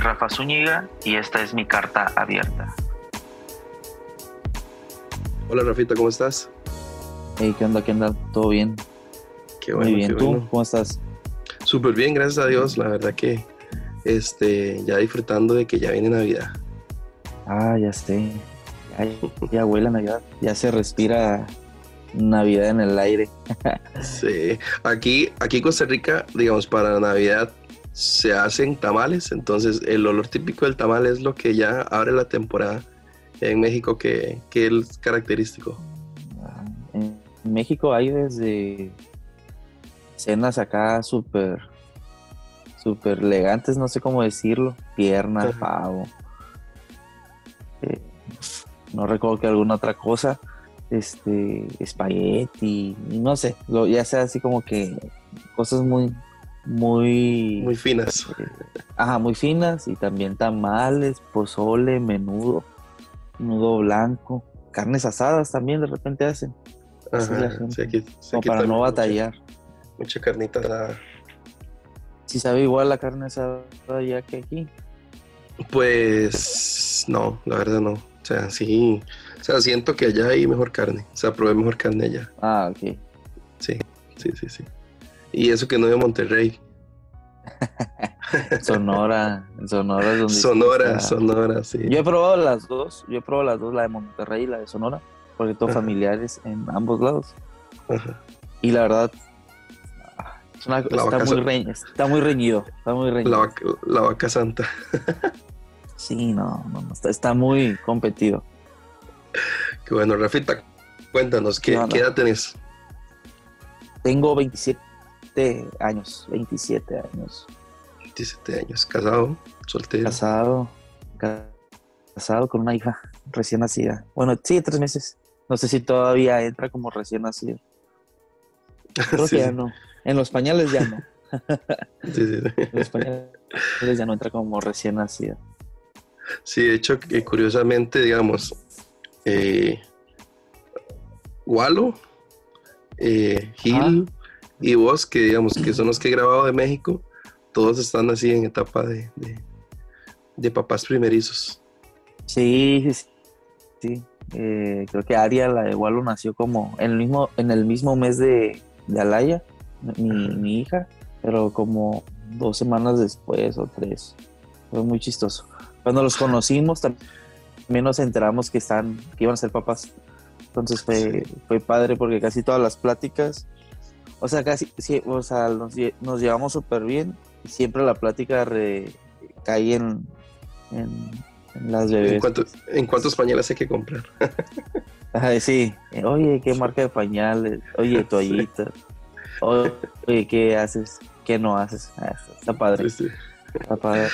Rafa Zúñiga y esta es mi carta abierta. Hola Rafita, ¿cómo estás? Hey, ¿qué onda? ¿Qué onda? ¿Todo bien? Qué bueno. Muy bien, qué ¿tú bueno. cómo estás? Súper bien, gracias a Dios. La verdad que este, ya disfrutando de que ya viene Navidad. Ah, ya sé. Ya, ya huele a Navidad. Ya se respira Navidad en el aire. Sí. Aquí, aquí en Costa Rica, digamos, para Navidad se hacen tamales. Entonces, el olor típico del tamal es lo que ya abre la temporada en México, que, que es característico. Ah, En México hay desde cenas acá súper, súper elegantes, no sé cómo decirlo. Pierna, pavo. Eh, no recuerdo que alguna otra cosa. Este, espagueti, no sé, lo- ya sea así como que cosas muy, muy, Muy finas. Ajá, muy finas y también tamales, pozole, menudo, menudo blanco, carnes asadas también de repente hacen, Ajá, sí, aquí- sí, como aquí para no batallar. Mucha, carnita asada. Si sabe igual la carne asada ya que aquí. Pues no, la verdad no. O sea, sí. O sea, siento que allá hay mejor carne. O sea, probé mejor carne allá. Ah, ok. Sí, sí, sí, sí. Y eso que no de Monterrey. Sonora, Sonora es donde Sonora, está- Sonora, sí. Yo he probado las dos, yo he probado las dos, la de Monterrey y la de Sonora, porque tengo familiares en ambos lados. Ajá. Y la verdad, es una- está, muy está reñido, está muy reñido. La, vaca, la vaca santa. Sí, no, no, no, está, está muy competido. Qué bueno, Rafita, cuéntanos, ¿qué, ¿Qué onda? qué edad tenés? Tengo 27 años, 27 años. 17 años, casado, soltero. Casado, ca- casado con una hija recién nacida. Bueno, sí, tres meses. No sé si todavía entra como recién nacida. Creo Sí, que ya no. En los pañales ya no. Sí, sí, sí. En los pañales ya no entra como recién nacida. Sí, de hecho, que curiosamente, digamos, eh, Walo, eh, Gil y vos, que digamos que son los que he grabado de México, todos están así en etapa de, de, de papás primerizos. Sí, sí, sí. Eh, creo que Aria, la de Walo, nació como en el mismo, en el mismo mes de, de Alaya, mi, mi hija, pero como dos semanas después o tres. Fue muy chistoso. Cuando los conocimos tam- también nos enteramos que están, que iban a ser papás. Entonces fue, fue padre porque casi todas las pláticas, o sea, casi, sí, o sea, nos, lle- nos llevamos súper bien y siempre la plática re- cae en, en, en las bebés. ¿En, cuánto- ¿En cuántos pañales hay que comprar? Ajá, sí. Oye, ¿qué marca de pañales? Oye, toallitas. Oye, ¿qué haces? ¿Qué no haces? Ah, está- está padre. Sí, sí. Está padre.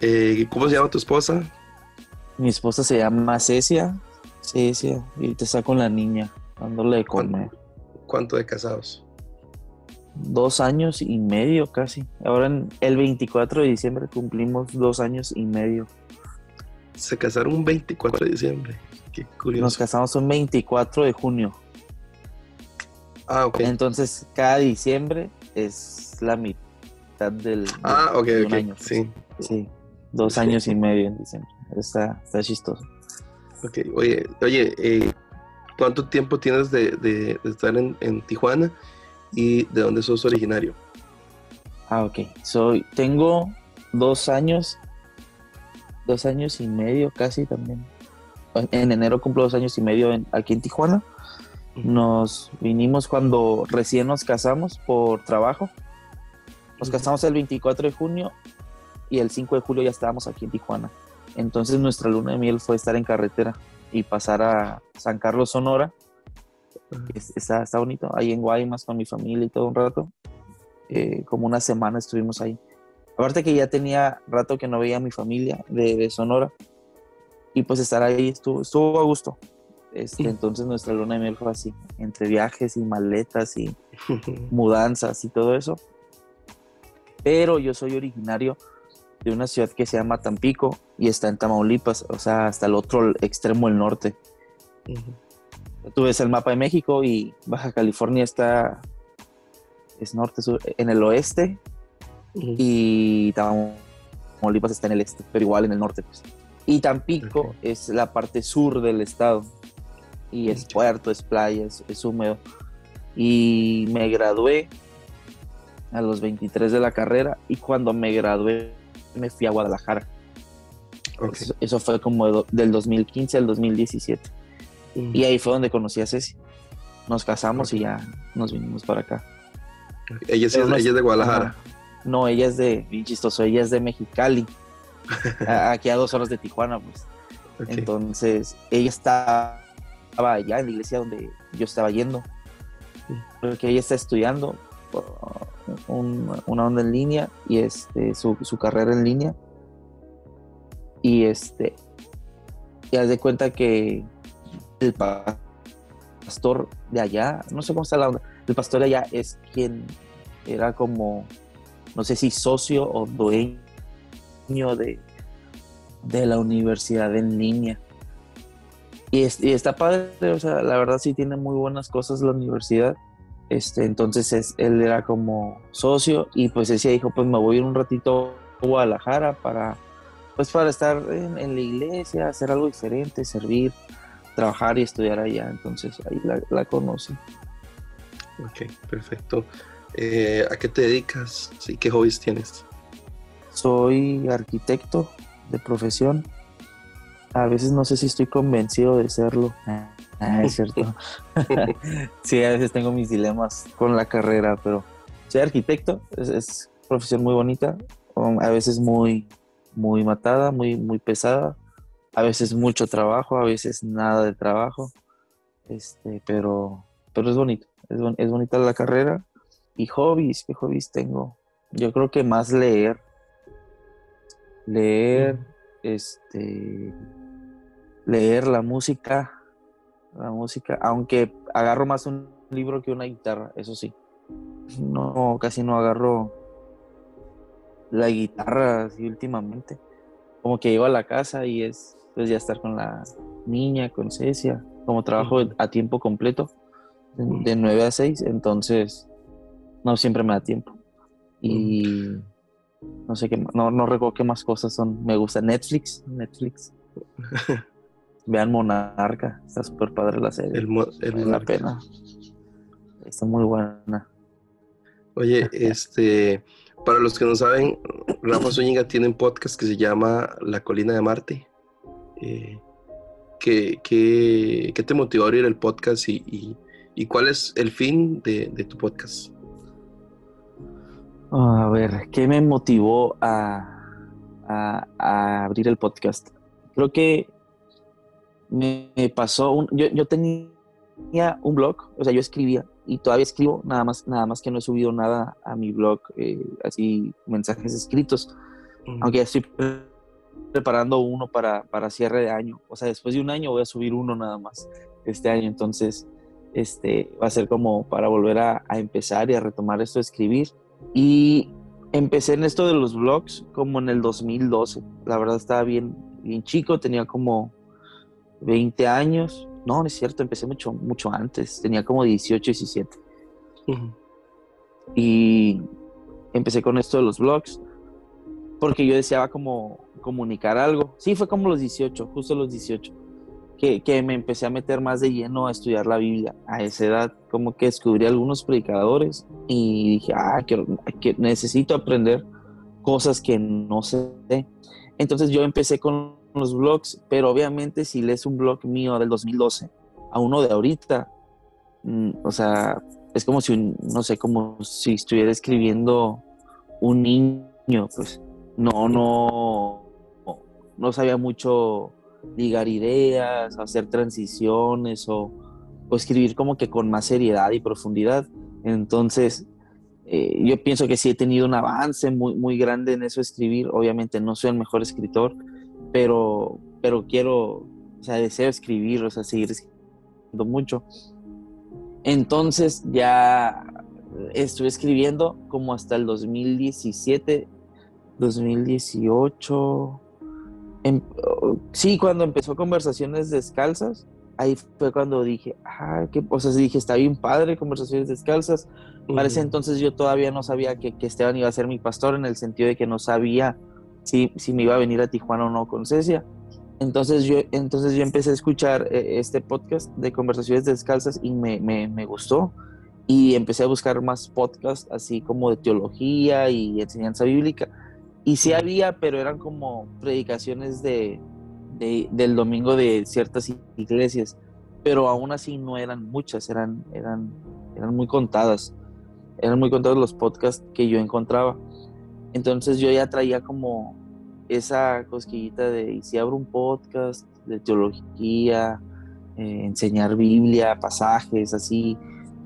Eh, ¿Cómo se llama tu esposa? Mi esposa se llama Cecia. Cecia. Y te está con la niña, dándole de comer. ¿Cuánto de casados? Dos años y medio casi. Ahora en el 24 de diciembre cumplimos dos años y medio. Se casaron un 24 de diciembre. Qué Nos curioso. casamos un 24 de junio. Ah, ok. Entonces cada diciembre es la mitad del, Ah, ok, de un ok. año, pues. Sí. Sí, dos años y medio en diciembre. Está, está chistoso. Ok, oye, oye, eh, ¿cuánto tiempo tienes de, de- de estar en, en Tijuana y de dónde sos originario? Ah, ok. Soy, tengo dos años, dos años y medio casi también. En enero cumplo dos años y medio en- aquí en Tijuana. Nos vinimos cuando recién nos casamos por trabajo. Nos casamos el 24 de junio y el 5 de julio ya estábamos aquí en Tijuana. Entonces nuestra luna de miel fue estar en carretera y pasar a San Carlos, Sonora. Es- Está, está bonito, ahí en Guaymas con mi familia y todo un rato. Eh, como una semana estuvimos ahí. Aparte que ya tenía rato que no veía a mi familia de, de Sonora. Y pues estar ahí estuvo, estuvo a gusto. Este. Entonces nuestra luna de miel fue así, entre viajes y maletas y mudanzas y todo eso. Pero yo soy originario de una ciudad que se llama Tampico y está en Tamaulipas, o sea, hasta el otro extremo del norte. Tú ves el mapa de México y Baja California está es norte, sur, en el oeste y Tamaulipas está en el este, pero igual en el norte. Pues. Y Tampico es la parte sur del estado. Y es puerto, es playa, es, húmedo. Y me gradué a los 23 de la carrera y cuando me gradué me fui a Guadalajara. Eso, fue como del 2015 al 2017. Y ahí fue donde conocí a Ceci. Nos casamos y ya nos vinimos para acá. Ella, es, de Guadalajara. No, ella es de, bien chistoso, ella es de Mexicali. aquí a dos horas de Tijuana, pues. Entonces, ella estaba allá en la iglesia donde yo estaba yendo. Porque ella está estudiando una onda en línea y este, su, su carrera en línea. Y este, y haz de cuenta que el pastor de allá, no sé cómo está la onda, el pastor de allá es quien era como, no sé si socio o dueño de, de la universidad en línea. Y, está padre, o sea, la verdad sí tiene muy buenas cosas la universidad. Este, entonces es, él era como socio y pues decía, dijo, pues me voy a ir un ratito a Guadalajara para, pues para estar en, en la iglesia, hacer algo diferente, servir trabajar y estudiar allá, entonces ahí la, la conocí. Ok, perfecto. Eh, ¿A qué te dedicas? ¿Sí? ¿Qué hobbies tienes? Soy arquitecto de profesión. A veces no sé si estoy convencido de serlo. Ah, es cierto. sí, a veces tengo mis dilemas con la carrera, pero soy arquitecto. Es, es profesión muy bonita, a veces muy, muy matada, muy, muy pesada, a veces mucho trabajo, a veces nada de trabajo, este, pero, pero es bonito, es, es bonita la carrera. Y hobbies, ¿qué hobbies tengo? Yo creo que más leer, leer, este, leer la música, la música, aunque agarro más un libro que una guitarra, eso sí. No, casi no agarro la guitarra así últimamente. Como que llego a la casa y es pues ya estar con la niña, con Cecia, como trabajo a tiempo completo, de, 9 a 6, entonces no siempre me da tiempo. Y no sé qué, no, no recuerdo qué más cosas son. Me gusta Netflix, Netflix. Vean Monarca, está súper padre la serie. El, el la pena. Está muy buena. Oye, este, para los que no saben, Rafa Zúñiga tiene un podcast que se llama La Colina de Marte. Eh, ¿qué, te motivó a abrir el podcast y, cuál es el fin de, tu podcast? A ver, ¿qué me motivó a, abrir el podcast? Creo que me, pasó, un, yo, tenía un blog, o sea, yo escribía y todavía escribo, nada más, nada más que no he subido nada a mi blog, eh, así mensajes escritos, aunque ya estoy preparando uno para, para, cierre de año. O sea, después de un año voy a subir uno nada más este año. Entonces, este va a ser como para volver a, empezar y a retomar esto de escribir. Y empecé en esto de los blogs como en el 2012. La verdad estaba bien, bien chico, tenía como 20 años. No, no es cierto, empecé mucho, mucho antes. Tenía como 18, 17. Y empecé con esto de los blogs porque yo deseaba como comunicar algo. Sí, fue como los 18, justo los 18, que, que, me empecé a meter más de lleno a estudiar la Biblia. A esa edad, como que descubrí algunos predicadores y dije, ah, que, necesito aprender cosas que no sé. Entonces yo empecé con los blogs, pero obviamente si lees un blog mío del 2012 a uno de ahorita, mm, o sea, es como si, no sé, como si estuviera escribiendo un niño, pues no, no, no sabía mucho ligar ideas, hacer transiciones o, escribir como que con más seriedad y profundidad. Entonces, eh, yo pienso que sí he tenido un avance muy, muy grande en eso escribir. Obviamente no soy el mejor escritor, pero, pero quiero, o sea, deseo escribir, o sea, seguir escribiendo mucho. Entonces ya estuve escribiendo como hasta el 2017 2018. sí, cuando empezó Conversaciones Descalzas, ahí fue cuando dije, ah, que, o sea, dije, está bien padre Conversaciones Descalzas. Para ese entonces yo todavía no sabía que, Esteban iba a ser mi pastor en el sentido de que no sabía si, si me iba a venir a Tijuana o no con Cecia. Entonces yo, entonces yo empecé a escuchar eh, este podcast de conversaciones descalzas y me, me, me, gustó. Y empecé a buscar más podcasts así como de teología y enseñanza bíblica. Y sí había, pero eran como predicaciones de, de, del domingo de ciertas iglesias. Pero aún así no eran muchas, eran, eran, eran muy contadas. Eran muy contados los podcasts que yo encontraba. Entonces yo ya traía como esa cosquillita de, ¿y si abro un podcast de teología, eh, enseñar Biblia, pasajes, así,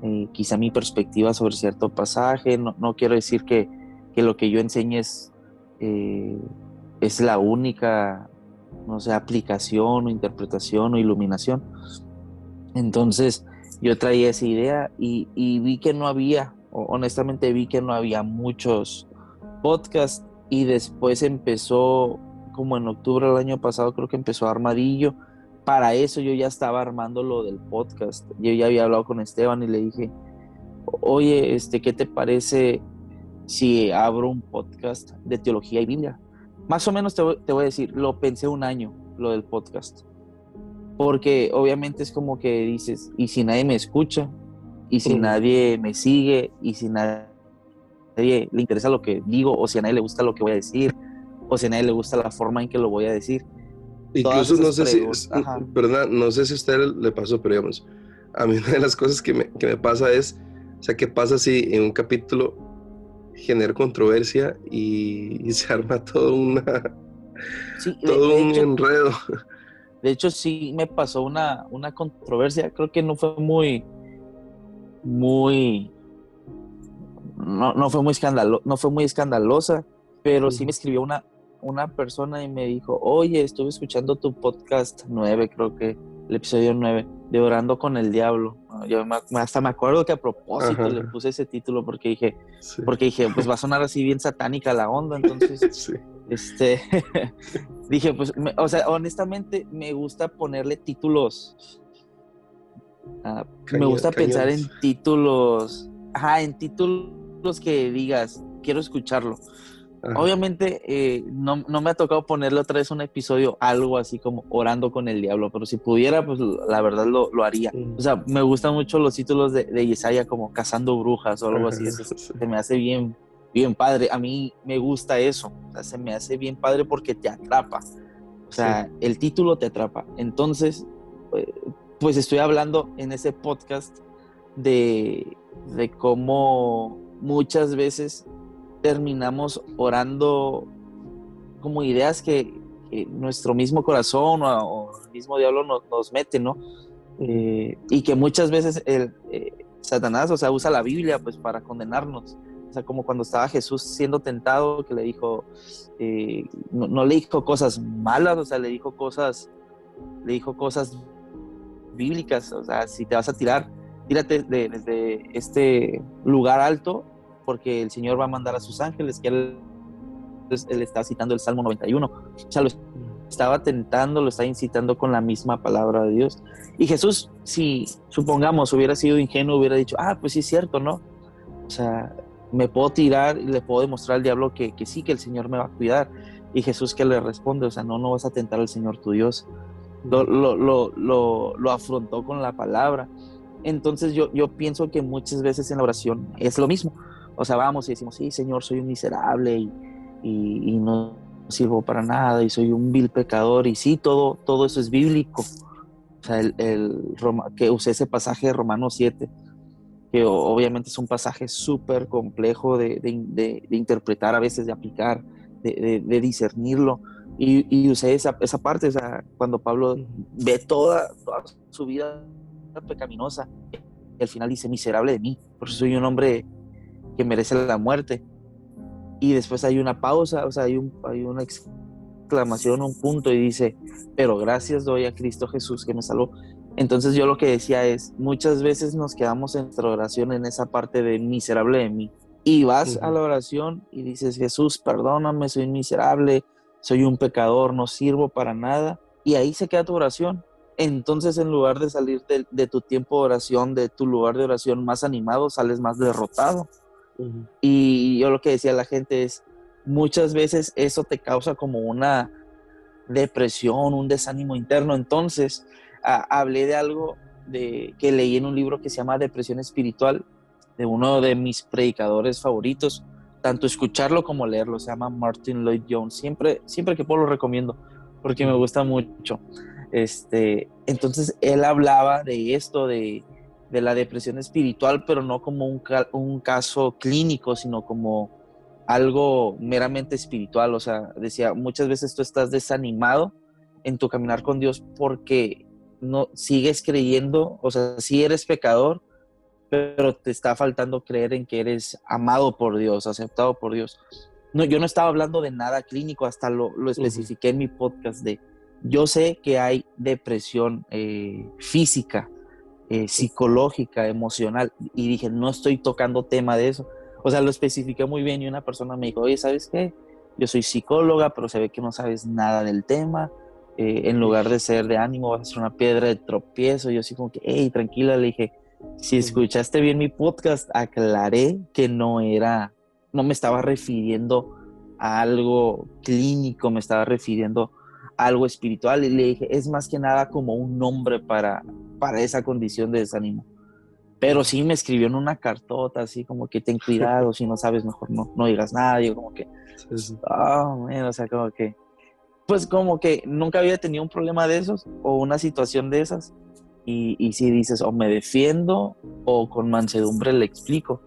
eh, quizá mi perspectiva sobre cierto pasaje? No, no quiero decir que, que, lo que yo enseñe es, eh, es la única, no sé, aplicación o interpretación o iluminación. Entonces yo traía esa idea y, y vi que no había, honestamente vi que no había muchos podcasts y después empezó, como en octubre del año pasado, creo que empezó Armadillo. Para eso yo ya estaba armando lo del podcast. Yo ya había hablado con Esteban y le dije, oye, este, ¿qué te parece si abro un podcast de teología y Biblia? Más o menos te voy, te voy a decir, lo pensé un año, lo del podcast. Porque obviamente es como que dices, y si nadie me escucha, y si nadie me sigue, y si nadie le interesa lo que digo, o si a nadie le gusta lo que voy a decir, o si a nadie le gusta la forma en que lo voy a decir. Incluso no sé si, perdón, no sé si a usted le pasó, pero digamos, a mí una de las cosas que me, que me pasa es, o sea, ¿qué pasa si en un capítulo genera controversia y, se arma todo una todo un enredo? De hecho, sí me pasó una, una controversia, creo que no fue muy, muy no, no, fue muy escandalo, no fue muy escandalosa, pero sí me escribió una, una persona y me dijo, oye, estuve escuchando tu podcast 9, creo que el episodio 9, de Orando con el Diablo. Yo hasta me acuerdo que a propósito le puse ese título porque dije, porque dije, pues va a sonar así bien satánica la onda, entonces, este, dije, pues, o sea, honestamente me gusta ponerle títulos, ah, me gusta pensar en títulos, ajá, en títulos los que digas, quiero escucharlo. Obviamente eh, no, me ha tocado ponerle otra vez un episodio, algo así como orando con el diablo, pero si pudiera, pues la verdad lo, haría. O sea, me gustan mucho los títulos de, de Yesaya como Cazando Brujas o algo así. se me hace bien, bien padre. A mí me gusta eso. O sea, se me hace bien padre porque te atrapa. O sea, el título te atrapa. Entonces, eh, pues estoy hablando en ese podcast de, de cómo muchas veces terminamos orando como ideas que, nuestro mismo corazón o, el mismo diablo nos, mete, ¿no? Eh, y que muchas veces el, eh, Satanás, o sea, usa la Biblia pues para condenarnos. O sea, como cuando estaba Jesús siendo tentado, que le dijo, eh, no, le dijo cosas malas, o sea, le dijo cosas, le dijo cosas bíblicas, o sea, si te vas a tirar, tírate desde este lugar alto porque el Señor va a mandar a sus ángeles, que él, él está citando el Salmo 91. O sea, lo estaba tentando, lo estaba incitando con la misma palabra de Dios. Y Jesús, si supongamos hubiera sido ingenuo, hubiera dicho, ah, pues sí es cierto, ¿no? O sea, me puedo tirar y le puedo demostrar al diablo que, que sí, que el Señor me va a cuidar. Y Jesús que le responde, o sea, no, no vas a tentar al Señor tu Dios. Lo, lo, lo, lo, afrontó con la palabra. Entonces yo, yo pienso que muchas veces en la oración es lo mismo. O sea, vamos y decimos, sí, Señor, soy un miserable y, y, no sirvo para nada y soy un vil pecador. Y sí, todo, todo eso es bíblico. O sea, el, el que usé ese pasaje de Romanos 7, que obviamente es un pasaje súper complejo de, de, de, interpretar a veces, de aplicar, de, discernirlo. Y, y, usé esa, esa parte, o sea, cuando Pablo ve toda, toda su vida pecaminosa, y al final dice, miserable de mí, porque soy un hombre que merece la muerte. Y después hay una pausa, o sea, hay, un, hay una exclamación, un punto y dice, pero gracias doy a Cristo Jesús que me salvó. Entonces yo lo que decía es, muchas veces nos quedamos en nuestra oración en esa parte de miserable de mí. Y vas a la oración y dices, Jesús, perdóname, soy miserable, soy un pecador, no sirvo para nada. Y ahí se queda tu oración. Entonces en lugar de salir de, de tu tiempo de oración, de tu lugar de oración más animado, sales más derrotado. Y yo lo que decía a la gente es, muchas veces eso te causa como una depresión, un desánimo interno. Entonces, hablé de algo de, que leí en un libro que se llama Depresión Espiritual, de uno de mis predicadores favoritos, tanto escucharlo como leerlo, se llama Martin Lloyd Jones. Siempre, siempre que puedo lo recomiendo, porque me gusta mucho. Este, entonces, él hablaba de esto, de, de la depresión espiritual, pero no como un, un caso clínico, sino como algo meramente espiritual. O sea, decía, muchas veces tú estás desanimado en tu caminar con Dios porque no sigues creyendo, o sea, sí eres pecador, pero te está faltando creer en que eres amado por Dios, aceptado por Dios. No, yo no estaba hablando de nada clínico, hasta lo, lo especifiqué en mi podcast de, yo sé que hay depresión eh, física, eh, psicológica, emocional, y dije, no estoy tocando tema de eso. O sea, lo especifiqué muy bien y una persona me dijo, oye, ¿sabes qué? Yo soy psicóloga, pero se ve que no sabes nada del tema. Eh, en lugar de ser de ánimo, vas a ser una piedra de tropiezo. Yo así como que, hey, tranquila, le dije, si escuchaste bien mi podcast, aclaré que no era, no me estaba refiriendo a algo clínico, me estaba refiriendo a algo espiritual. Y le dije, es más que nada como un nombre para, para esa condición de desánimo. Pero sí me escribió en una cartota, así como que ten cuidado, si no sabes, mejor no, no digas nada. Yo como que, oh, o sea, como que, pues como que nunca había tenido un problema de esos o una situación de esas. Y, y si dices, o me defiendo o con mansedumbre le explico.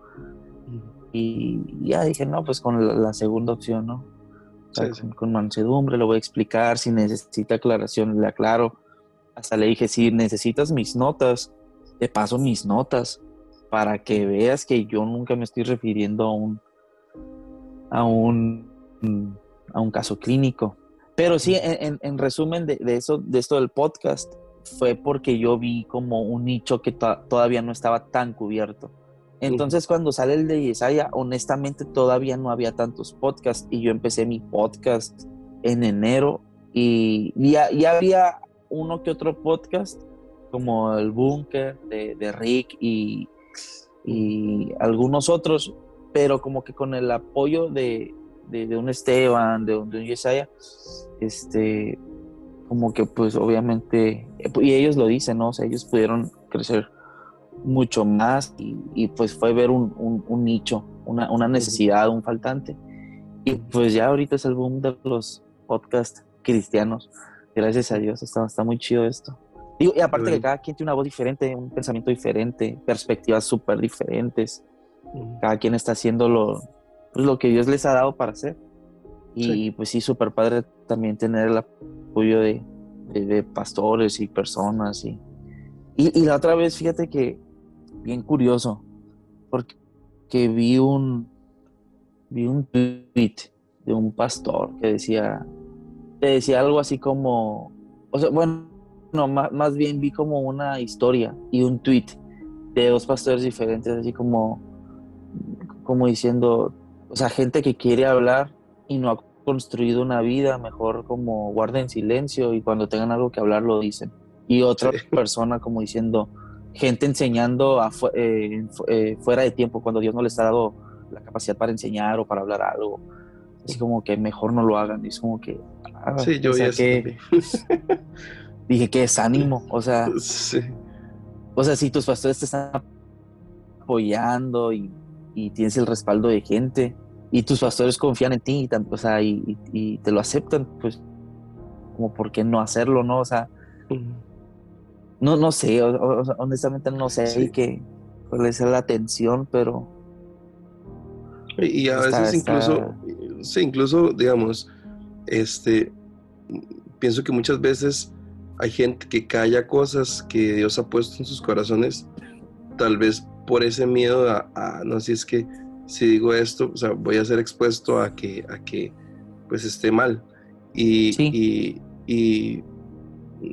Y ya dije, no, pues con la, segunda opción, ¿no? con, con, mansedumbre le voy a explicar, si necesita aclaración le aclaro. Hasta le dije, si necesitas mis notas, te paso mis notas para que veas que yo nunca me estoy refiriendo a un, a un, a un caso clínico. Pero sí, en, resumen de, eso, de esto del podcast, fue porque yo vi como un nicho que todavía no estaba tan cubierto. Entonces, cuando sale el de Yesaya, honestamente todavía no había tantos podcasts y yo empecé mi podcast en enero y ya, ya había uno que otro podcast, como el Búnker de, Rick y, algunos otros, pero como que con el apoyo de, un Esteban, de un, de Yesaya, este, como que pues obviamente, y ellos lo dicen, ¿no? O sea, ellos pudieron crecer mucho más y, pues fue ver un, nicho, una, necesidad, un faltante. Y pues ya ahorita es el boom de los podcasts cristianos. Gracias a Dios, está, está muy chido esto y aparte que cada quien tiene una voz diferente, un pensamiento diferente, perspectivas súper diferentes. Cada quien está haciendo lo, pues, lo que Dios les ha dado para hacer. Y pues sí, súper padre también tener el apoyo de, de, pastores y personas. Y, y, la otra vez, fíjate que, bien curioso, porque vi un, vi un tweet de un pastor que decía, te decía algo así como, o sea, bueno, no, más, bien vi como una historia y un tweet de dos pastores diferentes, así como, como diciendo, o sea, gente que quiere hablar y no ha construido una vida, mejor como guarden silencio y cuando tengan algo que hablar lo dicen. Y otra persona como diciendo, gente enseñando eh, eh, fuera de tiempo, cuando Dios no les ha dado la capacidad para enseñar o para hablar algo. Así como que mejor no lo hagan. Es como que... Ah, sí, yo o que, dije, qué desánimo, o sea, o sea, si tus pastores te están apoyando y, tienes el respaldo de gente y tus pastores confían en ti y, o sea, y, te lo aceptan, pues, como por qué no hacerlo, ¿no? O sea, no, no sé, honestamente no sé qué, cuál es la atención, pero... Y a veces incluso, sí, incluso, digamos, este, pienso que muchas veces hay gente que calla cosas que Dios ha puesto en sus corazones, tal vez por ese miedo a, no sé, es que si digo esto, o sea, voy a ser expuesto a que, a que pues esté mal. Y, y,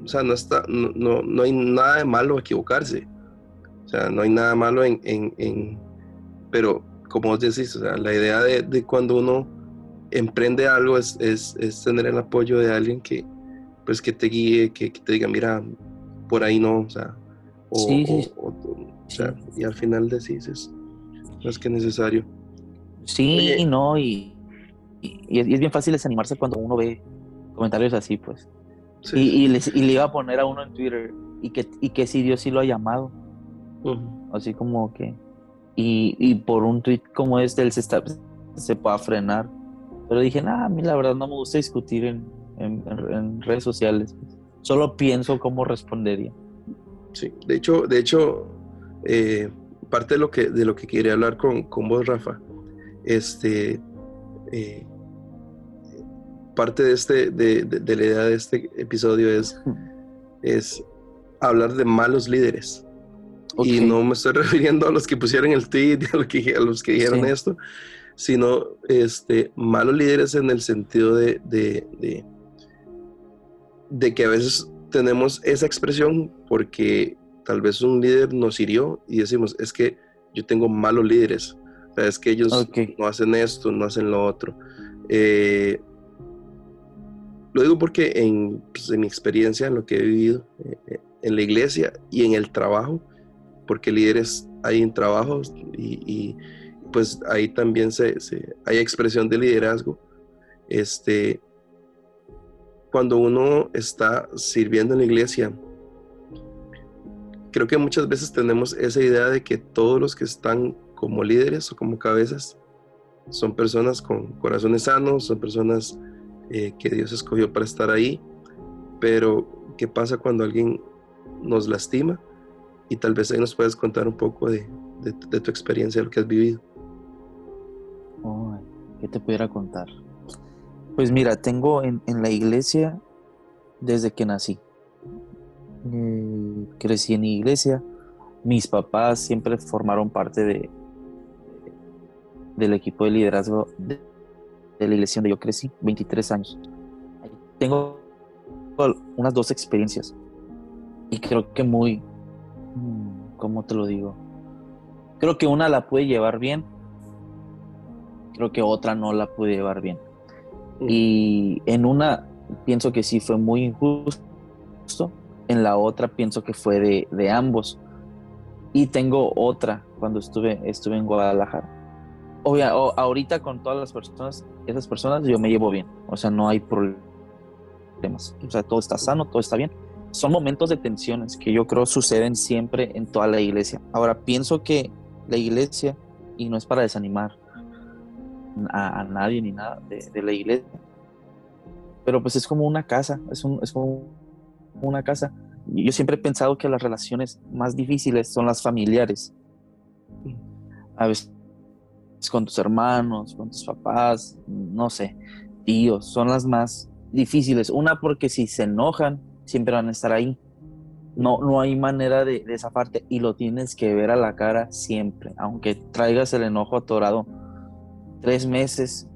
o sea, no, está, no, no, hay nada de malo equivocarse. O sea, no hay nada malo en, en, pero como vos decís, o sea, la idea de, de cuando uno emprende algo es, es, es, tener el apoyo de alguien que, pues que te guíe, que, te diga, mira, por ahí no, o sea, o, sea, y al final decís, es más que necesario. Sí, no, y, y es, bien fácil desanimarse cuando uno ve comentarios así, pues. Y, le iba a poner a uno en Twitter y que, y que si Dios sí lo ha llamado. Así como que. Y, por un tweet como este, él se, está, se pueda frenar. Pero dije, nada, a mí la verdad no me gusta discutir en, en, redes sociales. Solo pienso cómo respondería. Sí, de hecho, de hecho eh, parte de lo que de lo que quería hablar con, con vos, Rafa, este, eh, parte de, este, de, de, la idea de este episodio es, es hablar de malos líderes. Y no me estoy refiriendo a los que pusieron el tweet, a, los que, a los que dijeron esto, sino este, malos líderes en el sentido de, de, de, que a veces tenemos esa expresión porque tal vez un líder nos hirió y decimos, es que yo tengo malos líderes, es que ellos no hacen esto, no hacen lo otro. Eh, lo digo porque en, pues, en, mi experiencia, en lo que he vivido eh, en la iglesia y en el trabajo, porque líderes hay en trabajos y, pues ahí también se, hay expresión de liderazgo. Este, cuando uno está sirviendo en la iglesia, creo que muchas veces tenemos esa idea de que todos los que están como líderes o como cabezas son personas con corazones sanos, son personas eh, que Dios escogió para estar ahí, pero ¿qué pasa cuando alguien nos lastima? Y tal vez ahí nos puedes contar un poco de, tu experiencia, de lo que has vivido. ¿Qué te pudiera contar? Pues mira, tengo en, la iglesia desde que nací. Eh, crecí en iglesia. Mis papás siempre formaron parte de, del equipo de liderazgo de, la iglesia donde yo crecí, 23 años. Tengo unas dos experiencias y creo que muy, mm, ¿cómo te lo digo? Creo que una la pude llevar bien, creo que otra no la pude llevar bien. Mm. Y en una pienso que sí fue muy injusto, en la otra pienso que fue de, de ambos. Y tengo otra cuando estuve, estuve en Guadalajara obvia, ahorita con todas las personas, esas personas yo me llevo bien, o sea, no hay problemas, o sea, todo está sano, todo está bien. Son momentos de tensiones que yo creo suceden siempre en toda la iglesia. Ahora, pienso que la iglesia, y no es para desanimar a, nadie ni nada de, la iglesia, pero pues es como una casa, es, un, es como una casa. Yo siempre he pensado que las relaciones más difíciles son las familiares. A veces con tus hermanos, con tus papás, no sé, tíos, son las más difíciles. Una porque si se enojan, siempre van a estar ahí. No, no hay manera de, de zafarte y lo tienes que ver a la cara siempre, aunque traigas el enojo atorado tres meses,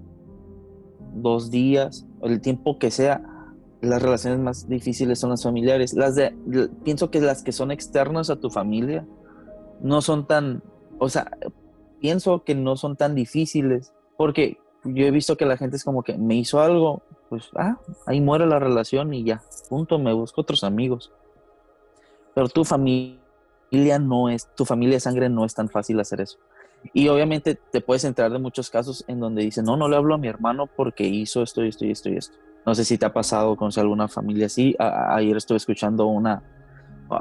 dos días, el tiempo que sea, las relaciones más difíciles son las familiares. Las de, pienso que las que son externas a tu familia no son tan, o sea, pienso que no son tan difíciles, porque yo he visto que la gente es como que me hizo algo, pues, ah, ahí muere la relación y ya, punto, me busco otros amigos. Pero tu familia no es, tu familia de sangre no es tan fácil hacer eso. Y obviamente te puedes entrar de muchos casos en donde dicen, no, no le hablo a mi hermano porque hizo esto y esto y esto y esto. No sé si te ha pasado con alguna familia así. ayer estuve escuchando una,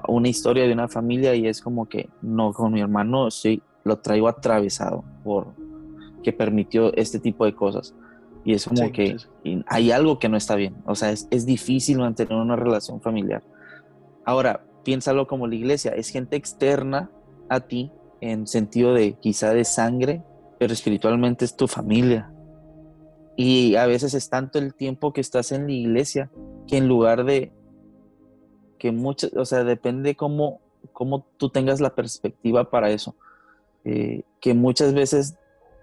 una historia de una familia y es como que, no, con mi hermano sí, lo traigo atravesado por que permitió este tipo de cosas. Y es como que hay algo que no está bien. O sea, es, es difícil mantener una relación familiar. Ahora, piénsalo como la iglesia. Es gente externa a ti en sentido de quizá de sangre, pero espiritualmente es tu familia. Y a veces es tanto el tiempo que estás en la iglesia que en lugar de que muchas, o sea, depende cómo, cómo tú tengas la perspectiva para eso. Eh, que muchas veces,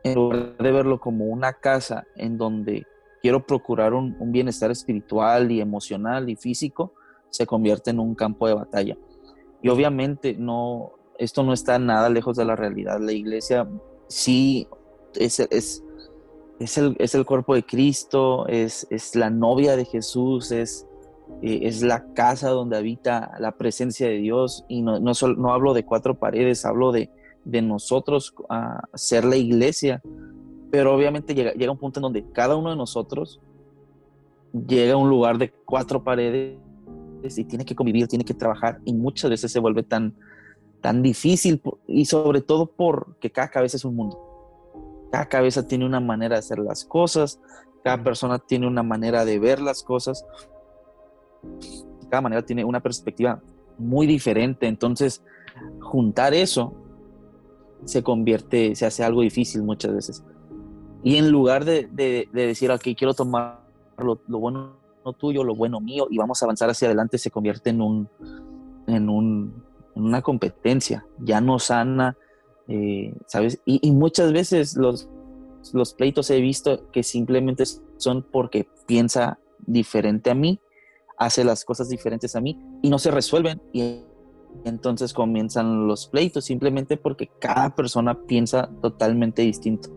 en lugar de verlo como una casa en donde quiero procurar un, bienestar espiritual y emocional y físico, se convierte en un campo de batalla. Y obviamente no, esto no está nada lejos de la realidad. La iglesia sí es, es, es, el, es el, cuerpo de Cristo, es, la novia de Jesús, es, eh, es la casa donde habita la presencia de Dios. Y no, no, solo, no hablo de cuatro paredes, hablo de, de nosotros ser la iglesia, pero obviamente llega, llega un punto en donde cada uno de nosotros llega a un lugar de cuatro paredes y tiene que convivir, tiene que trabajar y muchas veces se vuelve tan, tan difícil y sobre todo porque cada cabeza es un mundo. Cada cabeza tiene una manera de hacer las cosas, cada persona tiene una manera de ver las cosas, cada manera tiene una perspectiva muy diferente, entonces juntar eso se convierte, se hace algo difícil muchas veces. Y en lugar de, de, decir, ok, quiero tomar lo, bueno tuyo, lo bueno mío, y vamos a avanzar hacia adelante, se convierte en un, en un, en una competencia, ya no sana, eh, ¿sabes? Y, muchas veces los, los pleitos he visto que simplemente son porque piensa diferente a mí, hace las cosas diferentes a mí y no se resuelven. Y entonces comienzan los pleitos simplemente porque cada persona piensa totalmente distinto.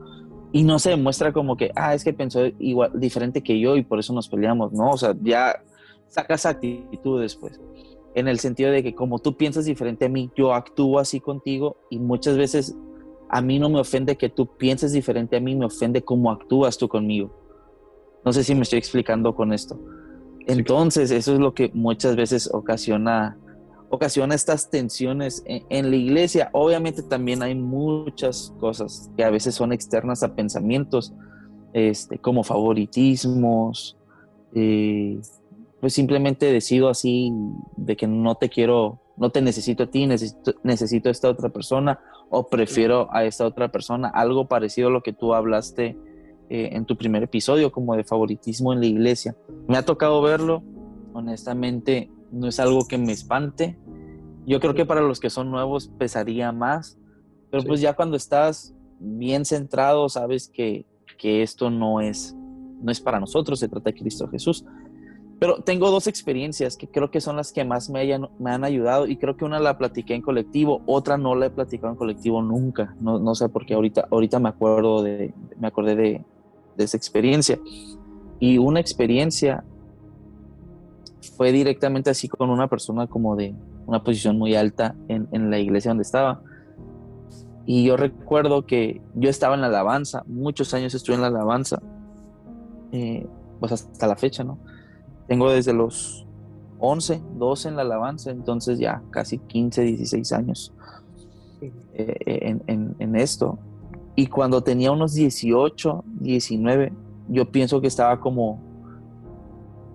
Y no se demuestra como que, ah, es que pensó igual, diferente que yo y por eso nos peleamos, ¿no? O sea, ya sacas actitud después. En el sentido de que como tú piensas diferente a mí, yo actúo así contigo y muchas veces a mí no me ofende que tú pienses diferente a mí, me ofende cómo actúas tú conmigo. No sé si me estoy explicando con esto. Entonces, eso es lo que muchas veces ocasiona ocasiona estas tensiones en, la iglesia. Obviamente también hay muchas cosas que a veces son externas a pensamientos, este, como favoritismos, eh, pues simplemente decido así de que no te quiero, no te necesito a ti, necesito, necesito a esta otra persona o prefiero a esta otra persona, algo parecido a lo que tú hablaste eh, en tu primer episodio, como de favoritismo en la iglesia. Me ha tocado verlo, honestamente no es algo que me espante, yo creo que para los que son nuevos pesaría más, pero pues ya cuando estás bien centrado, sabes que, esto no es, no es para nosotros, se trata de Cristo Jesús. Pero tengo dos experiencias que creo que son las que más me, hayan, me han ayudado y creo que una la platiqué en colectivo, otra no la he platicado en colectivo nunca. No, no sé por qué ahorita, ahorita me acuerdo de, me acordé de, de esa experiencia. Y una experiencia fue directamente así con una persona como de, una posición muy alta en, la iglesia donde estaba. Y yo recuerdo que yo estaba en la alabanza, muchos años estuve en la alabanza, eh, pues hasta la fecha, ¿no? Tengo desde los 11, 12 en la alabanza, entonces ya casi 15, 16 años eh, en, esto. Y cuando tenía unos 18, 19, yo pienso que estaba como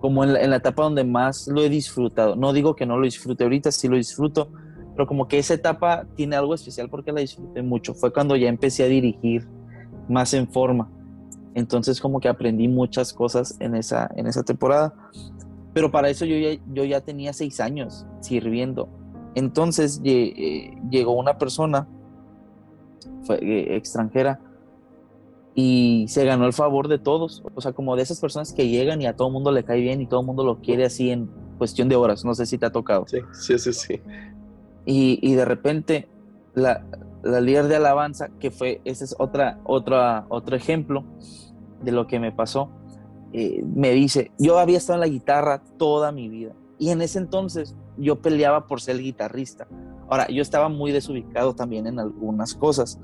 como en la, etapa donde más lo he disfrutado. No digo que no lo disfrute ahorita, sí lo disfruto, pero como que esa etapa tiene algo especial porque la disfruté mucho. Fue cuando ya empecé a dirigir más en forma. Entonces como que aprendí muchas cosas en esa, en esa temporada. Pero para eso yo ya, yo ya tenía seis años sirviendo. Entonces eh, llegó una persona fue, eh, extranjera y se ganó el favor de todos. O sea, como de esas personas que llegan y a todo el mundo le cae bien y todo el mundo lo quiere así en cuestión de horas. No sé si te ha tocado. Sí, sí, sí, sí. Y, de repente la, líder de alabanza, que fue, ese es otra, otra, otro ejemplo de lo que me pasó, eh, me dice, yo había estado en la guitarra toda mi vida. Y en ese entonces yo peleaba por ser guitarrista. Ahora, yo estaba muy desubicado también en algunas cosas.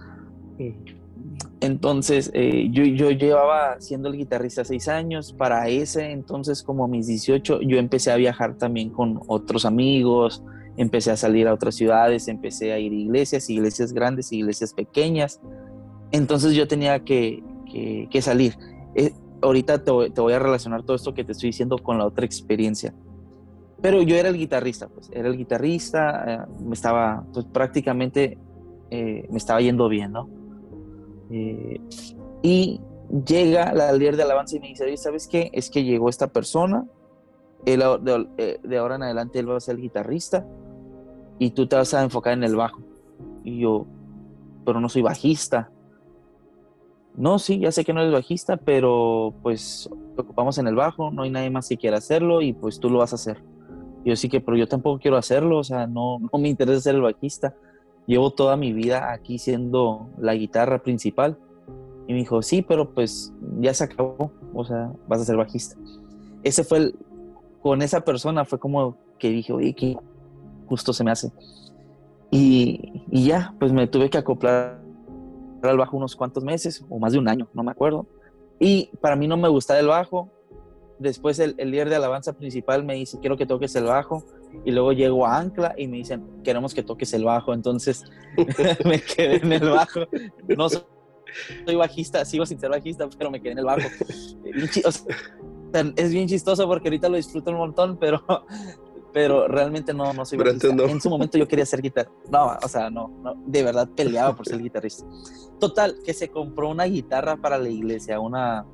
Entonces, eh, yo, yo, llevaba siendo el guitarrista seis años. Para ese entonces, como mis 18, yo empecé a viajar también con otros amigos, empecé a salir a otras ciudades, empecé a ir a iglesias, iglesias grandes, iglesias pequeñas. Entonces yo tenía que, que, salir. Eh, ahorita te, voy a relacionar todo esto que te estoy diciendo con la otra experiencia. Pero yo era el guitarrista, pues era el guitarrista, eh, me estaba, pues prácticamente me estaba yendo bien, ¿no? Eh, y llega la líder de alabanza y me dice, ¿sabes qué? Es que llegó esta persona, él, eh, de, ahora en adelante él va a ser el guitarrista y tú te vas a enfocar en el bajo. Y yo, pero no soy bajista. No, sí, ya sé que no eres bajista, pero pues te ocupamos en el bajo, no hay nadie más que quiera hacerlo y pues tú lo vas a hacer. yo sí que, pero yo tampoco quiero hacerlo, o sea, no, no me interesa ser el bajista llevo toda mi vida aquí siendo la guitarra principal. Y me dijo, sí, pero pues ya se acabó, o sea, vas a ser bajista. Ese fue el, con esa persona fue como que dije, oye, qué justo se me hace. Y, y ya, pues me tuve que acoplar el bajo unos cuantos meses o más de un año, no me acuerdo. Y para mí no me gustaba el bajo. Después el, el líder de alabanza principal me dice, quiero que toques el bajo. Y luego llego a Ancla y me dicen, queremos que toques el bajo. Entonces me quedé en el bajo. No soy, bajista, sigo sin ser bajista, pero me quedé en el bajo. es bien chistoso porque ahorita lo disfruto un montón, pero, pero realmente no, no soy bajista. En su momento yo quería ser guitarrista. No, o sea, no, no, de verdad peleaba por ser guitarrista. Total, que se compró una guitarra para la iglesia, una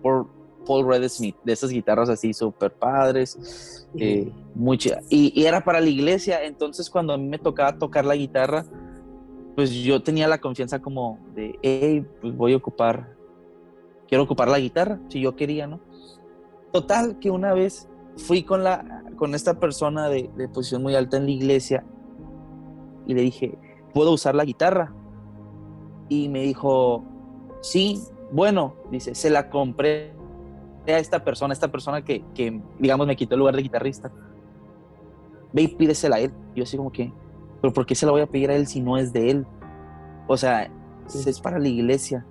por Paul Red Smith, de esas guitarras así súper padres, eh, muy Y, era para la iglesia, entonces cuando a mí me tocaba tocar la guitarra, pues yo tenía la confianza como de, hey, pues voy a ocupar, quiero ocupar la guitarra, si yo quería, ¿no? Total, que una vez fui con, la, con esta persona de, de posición muy alta en la iglesia y le dije, ¿puedo usar la guitarra? Y me dijo, sí, bueno, dice, se la compré a esta persona, esta persona que, que, digamos, me quitó el lugar de guitarrista. Ve y pídesela a él. Yo así como que, pero ¿por qué se la voy a pedir a él si no es de él? O sea, es para la iglesia.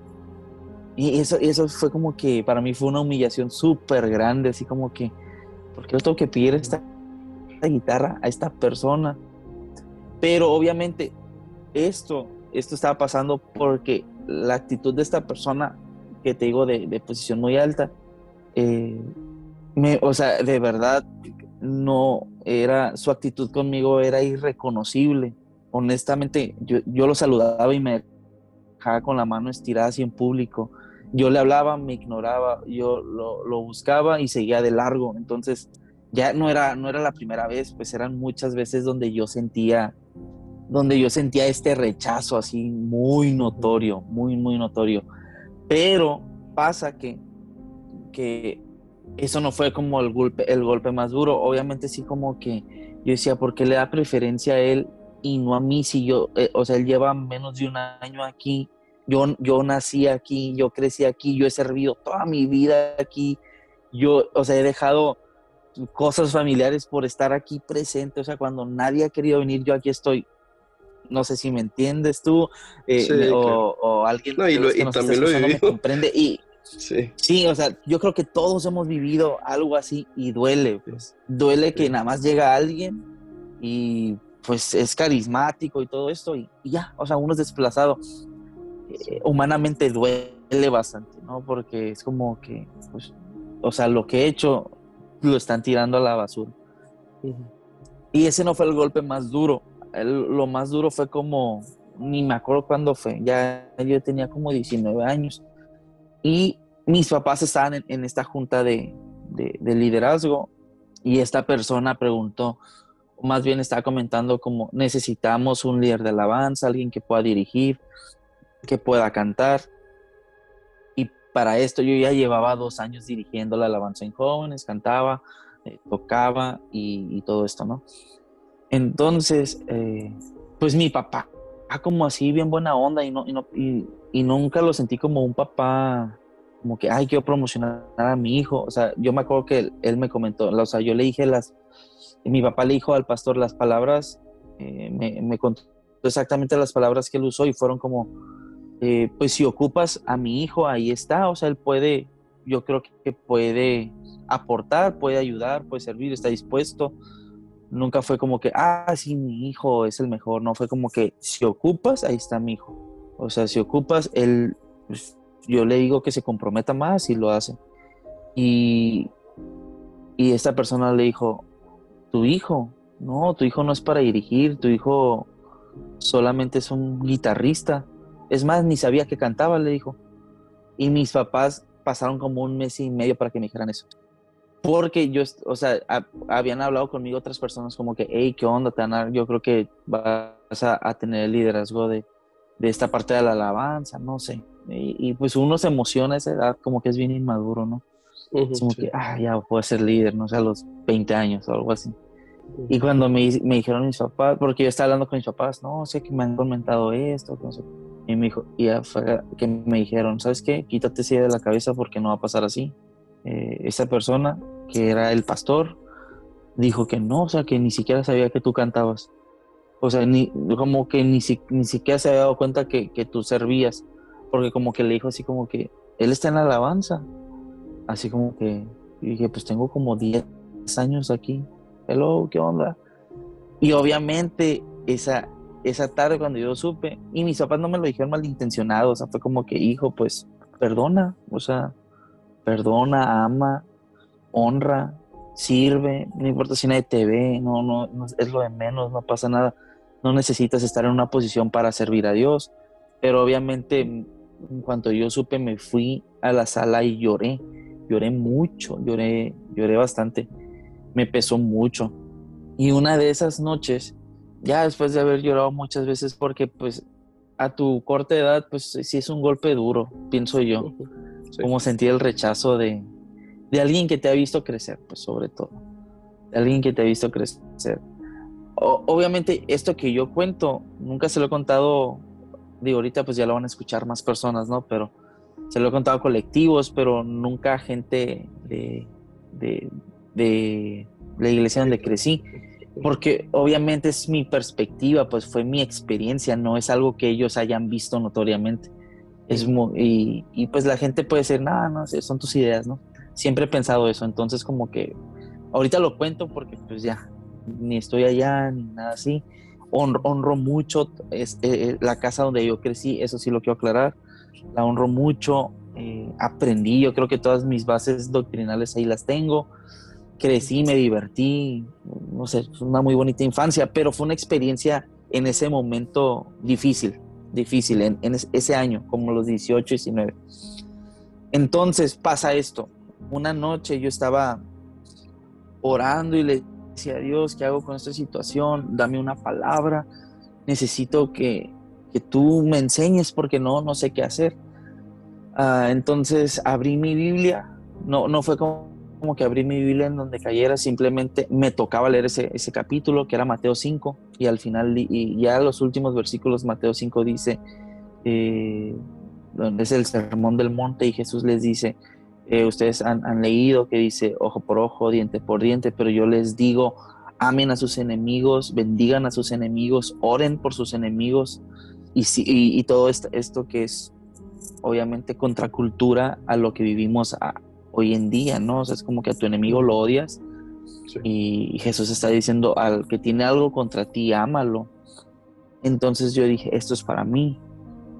Y eso, eso fue como que para mí fue una humillación súper grande, así como que, ¿por qué yo tengo que pedir esta, esta guitarra a esta persona? Pero obviamente esto esto estaba pasando porque la actitud de esta persona que te digo de, posición muy alta, eh, me, o sea, de verdad no era, su actitud conmigo era irreconocible. Honestamente, yo, yo lo saludaba y me dejaba con la mano estirada así en público. Yo le hablaba, me ignoraba, yo lo, lo buscaba y seguía de largo. Entonces, ya no era, no era la primera vez, pues eran muchas veces donde yo sentía donde yo sentía este rechazo así muy notorio, muy, muy notorio. Pero pasa que, que eso no fue como el golpe, el golpe más duro. Obviamente sí como que yo decía, ¿por qué le da preferencia a él y no a mí? Si yo, eh, o sea, él lleva menos de un año aquí, yo, yo nací aquí, yo crecí aquí, yo he servido toda mi vida aquí, yo, o sea, he dejado cosas familiares por estar aquí presente, o sea, cuando nadie ha querido venir, yo aquí estoy. No sé si me entiendes tú eh, o, alguien no, y, también lo he comprende. Y sí. o sea, yo creo que todos hemos vivido algo así y duele, pues. Duele que nada más llega alguien y pues es carismático y todo esto y, ya, o sea, uno es desplazado. Eh, humanamente duele bastante, ¿no? Porque es como que, pues, o sea, lo que he hecho lo están tirando a la basura. Y ese no fue el golpe más duro lo más duro fue como, ni me acuerdo cuándo fue, ya yo tenía como 19 años. Y mis papás estaban en, esta junta de, liderazgo y esta persona preguntó, más bien estaba comentando como necesitamos un líder de alabanza, alguien que pueda dirigir, que pueda cantar. Y para esto yo ya llevaba dos años dirigiendo la alabanza en jóvenes, cantaba, eh, tocaba y, todo esto, ¿no? Entonces, eh, pues mi papá, como así, bien buena onda, y, no, y, nunca lo sentí como un papá, como que, ay, quiero promocionar a mi hijo. O sea, yo me acuerdo que él, me comentó, o sea, yo le dije las, mi papá le dijo al pastor las palabras, eh, me, contó exactamente las palabras que él usó y fueron como, eh, pues si ocupas a mi hijo, ahí está, o sea, él puede, yo creo que puede aportar, puede ayudar, puede servir, está dispuesto nunca fue como que, ah, sí, mi hijo es el mejor, no, fue como que si ocupas, ahí está mi hijo. O sea, si ocupas, él, pues, yo le digo que se comprometa más y lo hace. Y, y esta persona le dijo, tu hijo, no, tu hijo no es para dirigir, tu hijo solamente es un guitarrista. Es más, ni sabía que cantaba, le dijo. Y mis papás pasaron como un mes y medio para que me dijeran eso porque yo, o sea, habían hablado conmigo otras personas como que, hey, ¿qué onda, Tanar? Yo creo que vas a, tener el liderazgo de, de, esta parte de la alabanza, no sé. Y, pues uno se emociona a esa edad, como que es bien inmaduro, ¿no? es como que, ah, ya puedo ser líder, no sé, a los 20 años o algo así. Y cuando me, me, dijeron mis papás, porque yo estaba hablando con mis papás, no, sé que me han comentado esto, no sé. Y me dijo, y fue que me dijeron, ¿sabes qué? Quítate esa de la cabeza porque no va a pasar así. Eh, esa persona que era el pastor, dijo que no, o sea, que ni siquiera sabía que tú cantabas. O sea, ni, como que ni, ni siquiera se había dado cuenta que, que tú servías, porque como que le dijo así como que, él está en la alabanza. Así como que, y dije, pues tengo como 10 años aquí. Hello, ¿qué onda? Y obviamente esa, esa tarde cuando yo supe, y mis papás no me lo dijeron malintencionado, o fue como que, hijo, pues perdona, o sea, perdona, ama, honra, sirve, no importa si nadie te ve, no, no, no, es lo de menos, no pasa nada, no necesitas estar en una posición para servir a Dios, pero obviamente en cuanto yo supe me fui a la sala y lloré, lloré mucho, lloré, lloré bastante, me pesó mucho. Y una de esas noches, ya después de haber llorado muchas veces, porque pues a tu corta edad, pues sí es un golpe duro, pienso yo, como sentir el rechazo de, de alguien que te ha visto crecer, pues sobre todo, de alguien que te ha visto crecer. obviamente esto que yo cuento, nunca se lo he contado, digo, ahorita pues ya lo van a escuchar más personas, ¿no? Pero se lo he contado a colectivos, pero nunca a gente de, de, la iglesia donde crecí, porque obviamente es mi perspectiva, pues fue mi experiencia, no es algo que ellos hayan visto notoriamente. Es y, y, pues la gente puede decir, nada, no, no, son tus ideas, ¿no? Siempre he pensado eso, entonces como que ahorita lo cuento porque pues ya, ni estoy allá, ni nada así. Honro, honro mucho eh, eh, la casa donde yo crecí, eso sí lo quiero aclarar la honro mucho, eh, aprendí, yo creo que todas mis bases doctrinales ahí las tengo, crecí, me divertí, no sé, una muy bonita infancia, pero fue una experiencia en ese momento difícil, difícil, en, ese año, como los 18, 19. Entonces pasa esto, una noche yo estaba orando y le decía a Dios, ¿qué hago con esta situación? Dame una palabra, necesito que, que tú me enseñes porque no, no sé qué hacer. Ah, entonces abrí mi Biblia, no, no fue como, como, que abrí mi Biblia en donde cayera, simplemente me tocaba leer ese, ese capítulo que era Mateo 5 y al final, y ya los últimos versículos, Mateo 5 dice, eh, es el sermón del monte y Jesús les dice, eh, ustedes han, leído que dice ojo por ojo, diente por diente, pero yo les digo, amen a sus enemigos, bendigan a sus enemigos, oren por sus enemigos, y, todo esto, que es obviamente contracultura a lo que vivimos hoy en día, ¿no? O sea, es como que a tu enemigo lo odias y Jesús está diciendo al que tiene algo contra ti, ámalo. Entonces yo dije, esto es para mí.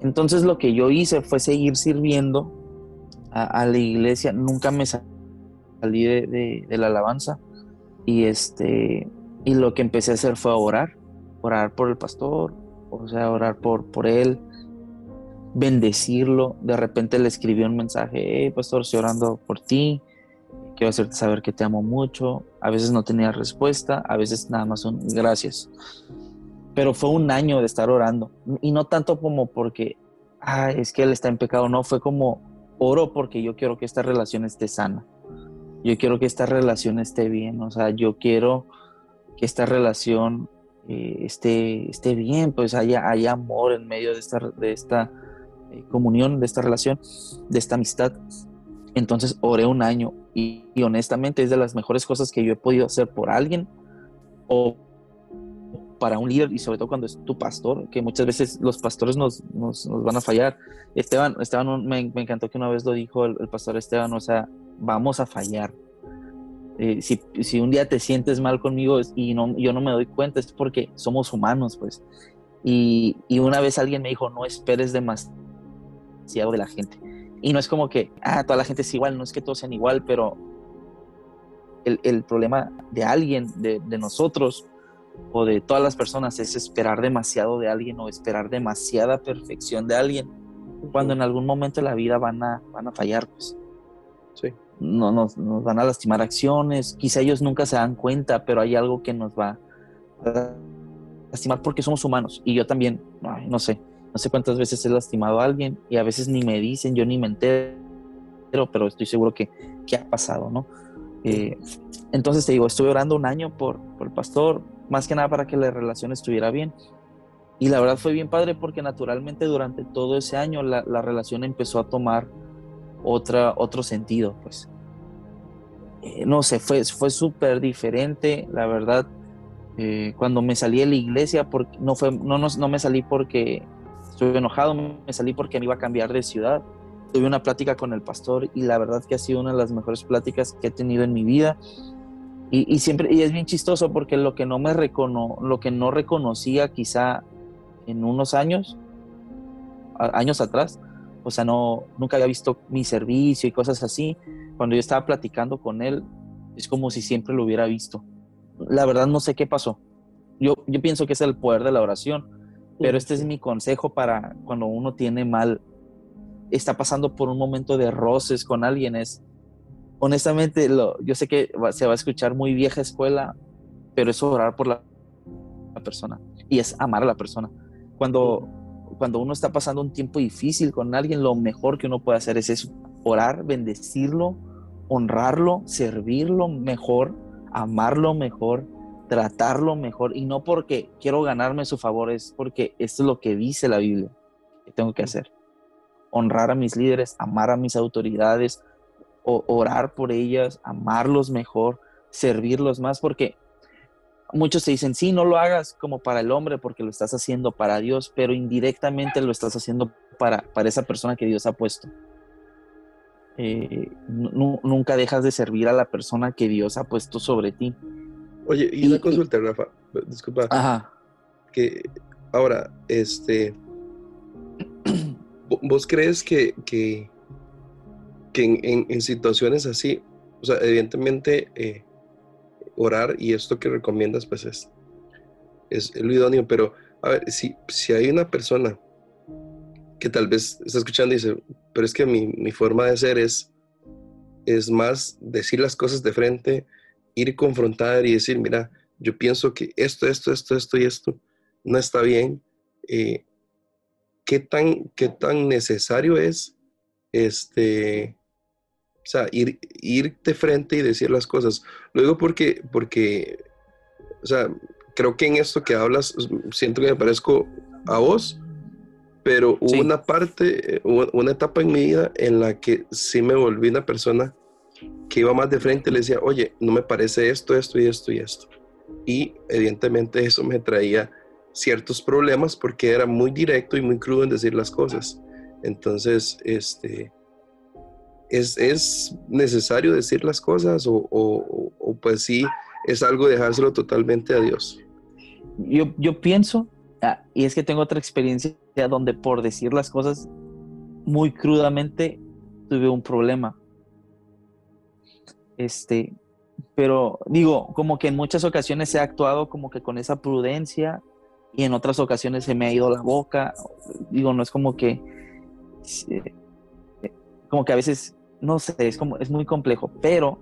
Entonces lo que yo hice fue seguir sirviendo a, la iglesia, nunca me salí de, de, la alabanza y este y lo que empecé a hacer fue orar, orar por el pastor, o sea, orar por, por él, bendecirlo. De repente le escribió un mensaje, hey, pastor, estoy orando por ti, quiero hacerte saber que te amo mucho. A veces no tenía respuesta, a veces nada más son gracias. Pero fue un año de estar orando. Y no tanto como porque, ah, es que él está en pecado, no, fue como oro porque yo quiero que esta relación esté sana. Yo quiero que esta relación esté bien, o sea, yo quiero que esta relación eh, esté, esté bien, pues haya, haya amor en medio de esta, de esta comunión, de esta relación, de esta amistad. Entonces oré un año y, honestamente es de las mejores cosas que yo he podido hacer por alguien o para un líder y sobre todo cuando es tu pastor, que muchas veces los pastores nos, nos, van a fallar. Esteban, Esteban me, me, encantó que una vez lo dijo el, el pastor Esteban, o sea, vamos a fallar, eh, si, si, un día te sientes mal conmigo y no, yo no me doy cuenta, es porque somos humanos, pues. Y, y, una vez alguien me dijo, no esperes demasiado de la gente. Y no es como que, ah, toda la gente es igual, no es que todos sean igual, pero el, el problema de alguien, de, de, nosotros o de todas las personas es esperar demasiado de alguien o esperar demasiada perfección de alguien, cuando en algún momento de la vida van a, van a fallar, pues. Sí no, nos, van a lastimar acciones, quizá ellos nunca se dan cuenta, pero hay algo que nos va a lastimar porque somos humanos y yo también, no sé, no sé cuántas veces he lastimado a alguien y a veces ni me dicen, yo ni me entero, pero estoy seguro que, que ha pasado, ¿no? Eh, entonces te digo, estuve orando un año por, por el pastor, más que nada para que la relación estuviera bien. Y la verdad fue bien padre porque naturalmente durante todo ese año la, la relación empezó a tomar otra, otro sentido, pues. Eh, no sé, fue, fue súper diferente, la verdad. Eh, cuando me salí de la iglesia, porque no, fue, no, no, no me salí porque estuve enojado, me salí porque me iba a cambiar de ciudad. Tuve una plática con el pastor y la verdad que ha sido una de las mejores pláticas que he tenido en mi vida. Y, siempre, y es bien chistoso porque lo que no me recono, lo que no reconocía quizá en unos años, años atrás, o sea, no, nunca había visto mi servicio y cosas así. Cuando yo estaba platicando con él, es como si siempre lo hubiera visto. La verdad no sé qué pasó. Yo, yo pienso que es el poder de la oración, pero este es mi consejo para cuando uno tiene mal, está pasando por un momento de roces con alguien, es, honestamente, lo, yo sé que se va a escuchar muy vieja escuela, pero es orar por la, la persona y es amar a la persona. Cuando, cuando uno está pasando un tiempo difícil con alguien, lo mejor que uno puede hacer es eso, orar, bendecirlo, honrarlo, servirlo mejor, amarlo mejor, tratarlo mejor. Y no porque quiero ganarme su favor, es porque esto es lo que dice la Biblia que tengo que hacer. Honrar a mis líderes, amar a mis autoridades, orar por ellas, amarlos mejor, servirlos más, porque muchos te dicen, sí, no lo hagas como para el hombre porque lo estás haciendo para Dios, pero indirectamente lo estás haciendo para, para esa persona que Dios ha puesto. Eh, nunca dejas de servir a la persona que Dios ha puesto sobre ti. Oye, y, una consulta, Rafa, disculpa. Ajá. Que ahora, este, ¿vos crees que, que, en, situaciones así, o sea, evidentemente, eh, orar y esto que recomiendas pues es, es lo idóneo, pero a ver, si, si hay una persona que tal vez está escuchando y dice, pero es que mi, mi forma de ser es, es más decir las cosas de frente, ir confrontar y decir, mira, yo pienso que esto, esto, esto, esto y esto no está bien. Eh, ¿qué, tan, ¿Qué tan necesario es este, o sea, ir, ir de frente y decir las cosas. Lo digo porque, porque, o sea, creo que en esto que hablas, siento que me parezco a vos, pero hubo una parte, una etapa en mi vida en la que sí me volví una persona que iba más de frente le decía, oye, no me parece esto, esto y esto y esto. Y evidentemente eso me traía ciertos problemas porque era muy directo y muy crudo en decir las cosas. Entonces, este, ¿es, necesario decir las cosas o, pues sí es algo dejárselo totalmente a Dios? Yo, yo pienso, ah, y es que tengo otra experiencia donde por decir las cosas muy crudamente tuve un problema. Este, pero digo, como que en muchas ocasiones he actuado como que con esa prudencia y en otras ocasiones se me ha ido la boca. Digo, no es como que como que a veces no sé, es como, es muy complejo, pero,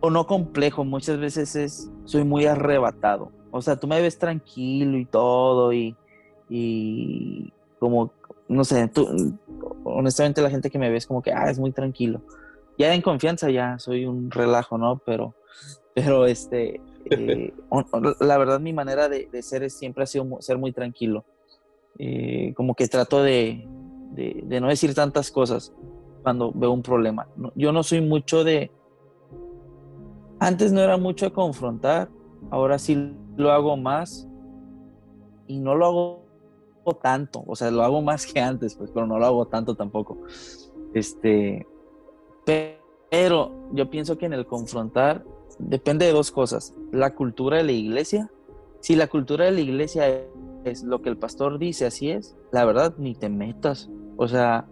o no complejo, muchas veces es, soy muy arrebatado. O sea, tú me ves tranquilo y todo, y, y como, no sé, tú, honestamente la gente que me ve es como que, ah, es muy tranquilo. Ya en confianza ya soy un relajo, ¿no? Pero, pero este, eh, la verdad mi manera de, ser es, siempre ha sido ser muy tranquilo. Eh, como que trato de, de, no decir tantas cosas cuando veo un problema. Yo no soy mucho de... Antes no era mucho de confrontar, ahora sí lo hago más y no lo hago tanto, o sea, lo hago más que antes, pues, pero no lo hago tanto tampoco. Este, pero yo pienso que en el confrontar depende de dos cosas, la cultura de la iglesia. Si la cultura de la iglesia es lo que el pastor dice, así es, la verdad, ni te metas. O sea,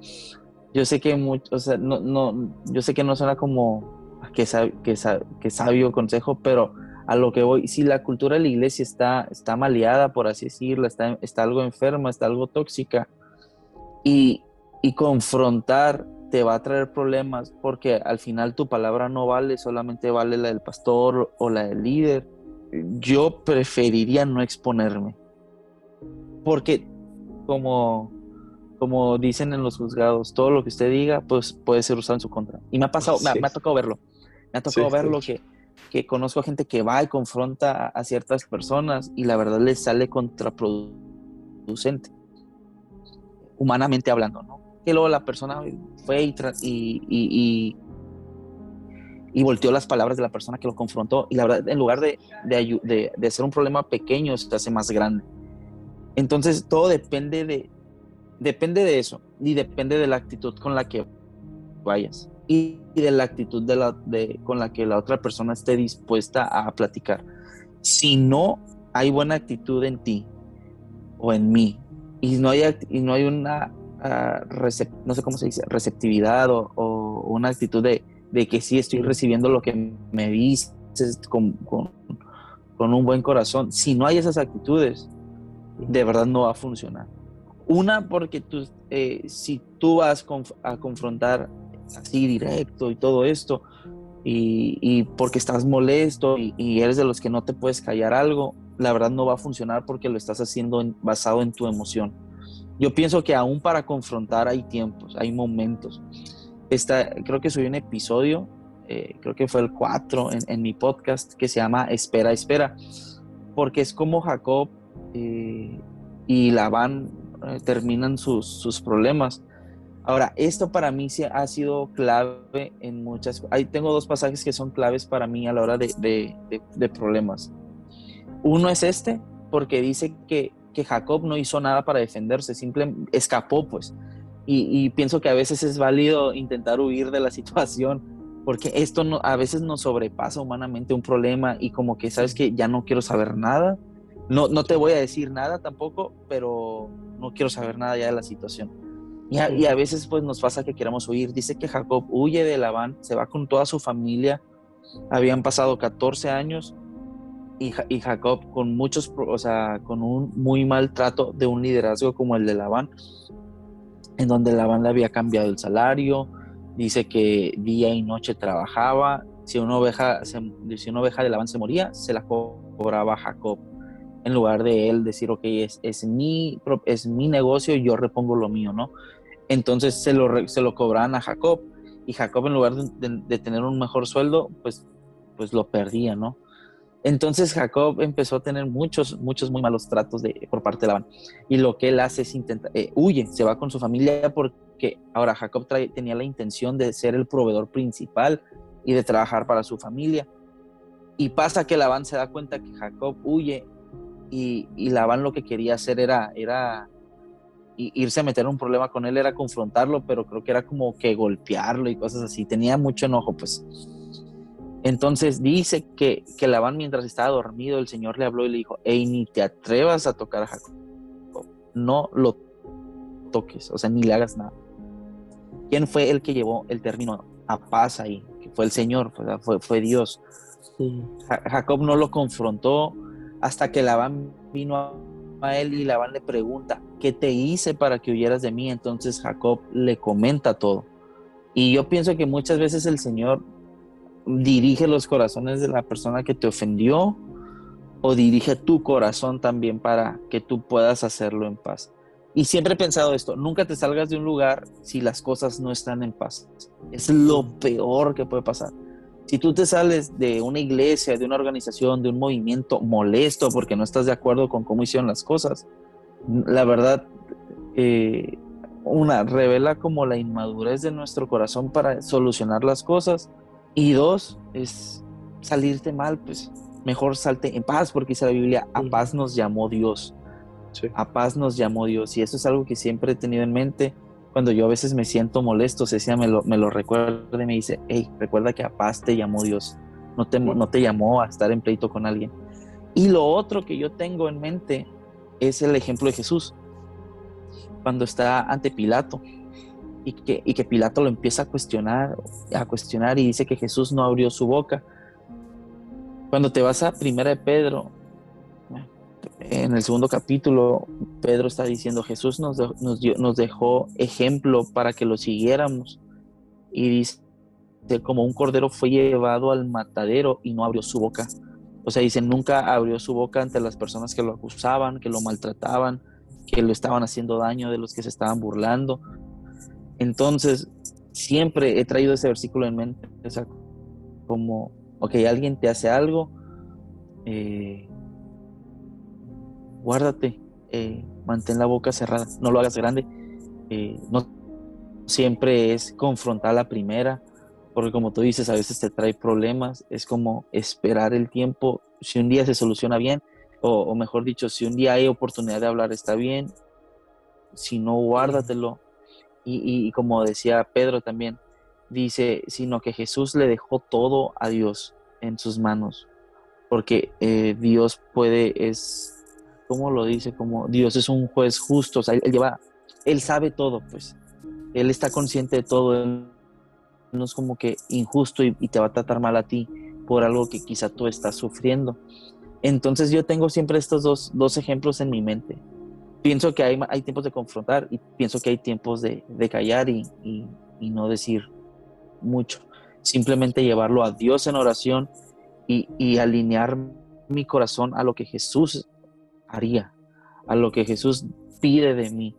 yo sé que mucho, o sea, no, no, yo sé que no suena como que, que, que sabio consejo, pero a lo que voy, si la cultura de la iglesia está, está maleada, por así decirlo, está, está algo enferma, está algo tóxica, y, y confrontar te va a traer problemas porque al final tu palabra no vale, solamente vale la del pastor o la del líder. Yo preferiría no exponerme. Porque como como dicen en los juzgados, todo lo que usted diga, pues puede ser usado en su contra. Y me ha pasado, me, ha tocado verlo. Me ha tocado verlo que, que conozco a gente que va y confronta a, ciertas personas y la verdad les sale contraproducente, humanamente hablando, ¿no? Que luego la persona fue y, y, y volteó las palabras de la persona que lo confrontó. Y la verdad, en lugar de, de, de, ser un problema pequeño, se hace más grande. Entonces, todo depende de, depende de eso y depende de la actitud con la que vayas y, de la actitud de la, de, con la que la otra persona esté dispuesta a platicar. Si no hay buena actitud en ti o en mí y no hay, y no hay una, no sé cómo se dice, receptividad o, una actitud de, que sí estoy recibiendo lo que me dices con, con, con un buen corazón, si no hay esas actitudes, de verdad no va a funcionar. Una, porque tú, eh, si tú vas a confrontar así directo y todo esto, y, porque estás molesto y, eres de los que no te puedes callar algo, la verdad no va a funcionar porque lo estás haciendo basado en tu emoción. Yo pienso que aún para confrontar hay tiempos, hay momentos. Esta, creo que soy un episodio, eh, creo que fue el 4 en, mi podcast, que se llama Espera, Espera, porque es como Jacob eh, y Labán eh, terminan sus, sus problemas Ahora, esto para mí sí ha sido clave en muchas... Ahí tengo dos pasajes que son claves para mí a la hora de, problemas. Uno es este, porque dice que, Jacob no hizo nada para defenderse, simplemente escapó, pues. Y, pienso que a veces es válido intentar huir de la situación, porque esto no, a veces nos sobrepasa humanamente un problema y como que, ¿sabes que Ya no quiero saber nada. No, no te voy a decir nada tampoco, pero no quiero saber nada ya de la situación y a, veces pues nos pasa que queremos huir. Dice que Jacob huye de Labán, se va con toda su familia. Habían pasado 14 años y, Jacob con muchos, o sea, con un muy mal trato de un liderazgo como el de Labán, en donde Labán le había cambiado el salario, dice que día y noche trabajaba, si una oveja, si una oveja de Labán se moría, se la cobraba Jacob en lugar de él decir, ok, es, es, mi, es mi negocio yo repongo lo mío, ¿no? Entonces se lo, se lo cobraban a Jacob y Jacob en lugar de, tener un mejor sueldo, pues, pues lo perdía, ¿no? Entonces Jacob empezó a tener muchos, muchos muy malos tratos de, por parte de Labán. Y lo que él hace es intentar, eh, huye, se va con su familia porque ahora Jacob tenía la intención de ser el proveedor principal y de trabajar para su familia. Y pasa que Labán se da cuenta que Jacob huye y, y Labán lo que quería hacer era, era irse a meter un problema con él era confrontarlo, pero creo que era como que golpearlo y cosas así. Tenía mucho enojo, pues. Entonces dice que, que Labán mientras estaba dormido, el Señor le habló y le dijo, hey, ni te atrevas a tocar a Jacob. No lo toques, o sea, ni le hagas nada. ¿Quién fue el que llevó el término a paz ahí? Que fue el Señor, fue, fue Dios. Jacob no lo confrontó hasta que Labán vino a a él y Labán le pregunta, ¿qué te hice para que huyeras de mí? Entonces Jacob le comenta todo. Y yo pienso que muchas veces el Señor dirige los corazones de la persona que te ofendió o dirige tu corazón también para que tú puedas hacerlo en paz. Y siempre he pensado esto, nunca te salgas de un lugar si las cosas no están en paz. Es lo peor que puede pasar. Si tú te sales de una iglesia, de una organización, de un movimiento molesto porque no estás de acuerdo con cómo hicieron las cosas, la verdad, eh, una, revela como la inmadurez de nuestro corazón para solucionar las cosas. Y dos, es salirte mal, pues mejor salte en paz, porque dice la Biblia, a paz nos llamó Dios. A paz nos llamó Dios. Y eso es algo que siempre he tenido en mente cuando yo a veces me siento molesto, Cecilia me lo, me lo recuerda y me dice, hey, recuerda que a paz te llamó Dios, no te, no te llamó a estar en pleito con alguien. Y lo otro que yo tengo en mente es el ejemplo de Jesús, cuando está ante Pilato y que, y que Pilato lo empieza a cuestionar, a cuestionar y dice que Jesús no abrió su boca. Cuando te vas a Primera de Pedro, en el segundo capítulo, Pedro está diciendo, Jesús nos, nos, dejó ejemplo para que lo siguiéramos. Y dice, como un cordero fue llevado al matadero y no abrió su boca. O sea, dice, nunca abrió su boca ante las personas que lo acusaban, que lo maltrataban, que lo estaban haciendo daño, de los que se estaban burlando. Entonces, siempre he traído ese versículo en mente. O como, ok, alguien te hace algo, eh, guárdate, eh, mantén la boca cerrada, no lo hagas grande. Eh, no siempre es confrontar la primera porque como tú dices, a veces te trae problemas, es como esperar el tiempo, si un día se soluciona bien, o, mejor dicho, si un día hay oportunidad de hablar está bien, si no, guárdatelo. Y, y, como decía Pedro también, dice, sino que Jesús le dejó todo a Dios en sus manos, porque eh, Dios puede, es, ¿cómo lo dice? Como Dios es un juez justo, o sea, él, lleva, él sabe todo, pues, él está consciente de todo, no es como que injusto y, te va a tratar mal a ti por algo que quizá tú estás sufriendo. Entonces yo tengo siempre estos dos, dos ejemplos en mi mente. Pienso que hay, hay tiempos de confrontar y pienso que hay tiempos de, de callar y, y, y, no decir mucho. Simplemente llevarlo a Dios en oración y, alinear mi corazón a lo que Jesús haría, a lo que Jesús pide de mí.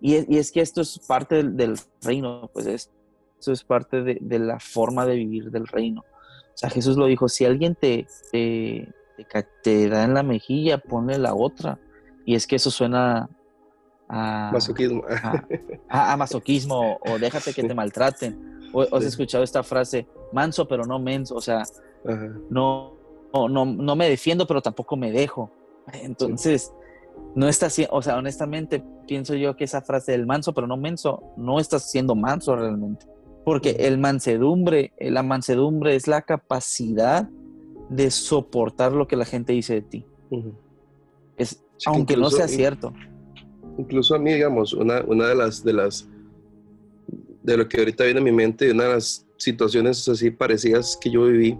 Y es, y es que esto es parte del, del reino, pues es, eso es parte de, la forma de vivir del reino. O sea, Jesús lo dijo, si alguien te, te, te, da en la mejilla, ponle la otra. Y es que eso suena a masoquismo. A, masoquismo o déjate que te maltraten. O, has escuchado esta frase, manso pero no menso. O sea, no, no, no, me defiendo pero tampoco me dejo. Entonces, no está o sea, honestamente pienso yo que esa frase del manso pero no menso no estás siendo manso realmente. Porque el mansedumbre, la mansedumbre es la capacidad de soportar lo que la gente dice de ti. es, aunque no sea cierto. Incluso a mí, digamos, una, una de las de las de lo que ahorita viene a mi mente, una de las situaciones así parecidas que yo viví,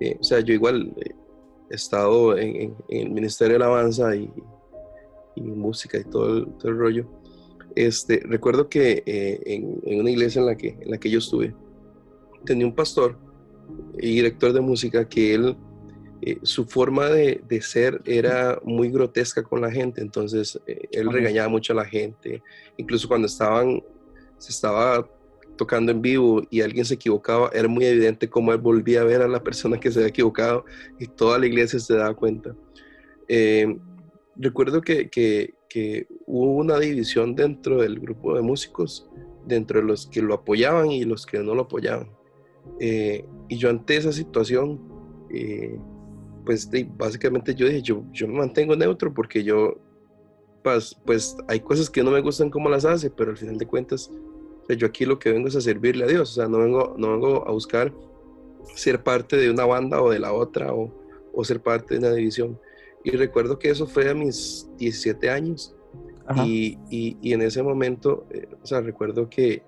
eh, o sea, yo igual eh, he estado en, el Ministerio de Alabanza y, y música y todo todo el rollo, este, recuerdo que eh, en, una iglesia en la, que, en la que yo estuve, tenía un pastor y director de música que él, eh, su forma de, ser era muy grotesca con la gente, entonces eh, él regañaba mucho a la gente, incluso cuando estaban, se estaba tocando en vivo y alguien se equivocaba, era muy evidente cómo él volvía a ver a la persona que se había equivocado y toda la iglesia se daba cuenta. recuerdo que, que, que hubo una división dentro del grupo de músicos, dentro de los que lo apoyaban y los que no lo apoyaban. Eh, y yo ante esa situación, eh, pues básicamente yo dije, yo, yo me mantengo neutro porque yo, pues, pues hay cosas que no me gustan como las hace, pero al final de cuentas, yo aquí lo que vengo es a servirle a Dios, o sea, no vengo, no vengo a buscar ser parte de una banda o de la otra o, o ser parte de una división. Y recuerdo que eso fue a mis 17 años. Y, y, en ese momento, eh, o sea, recuerdo que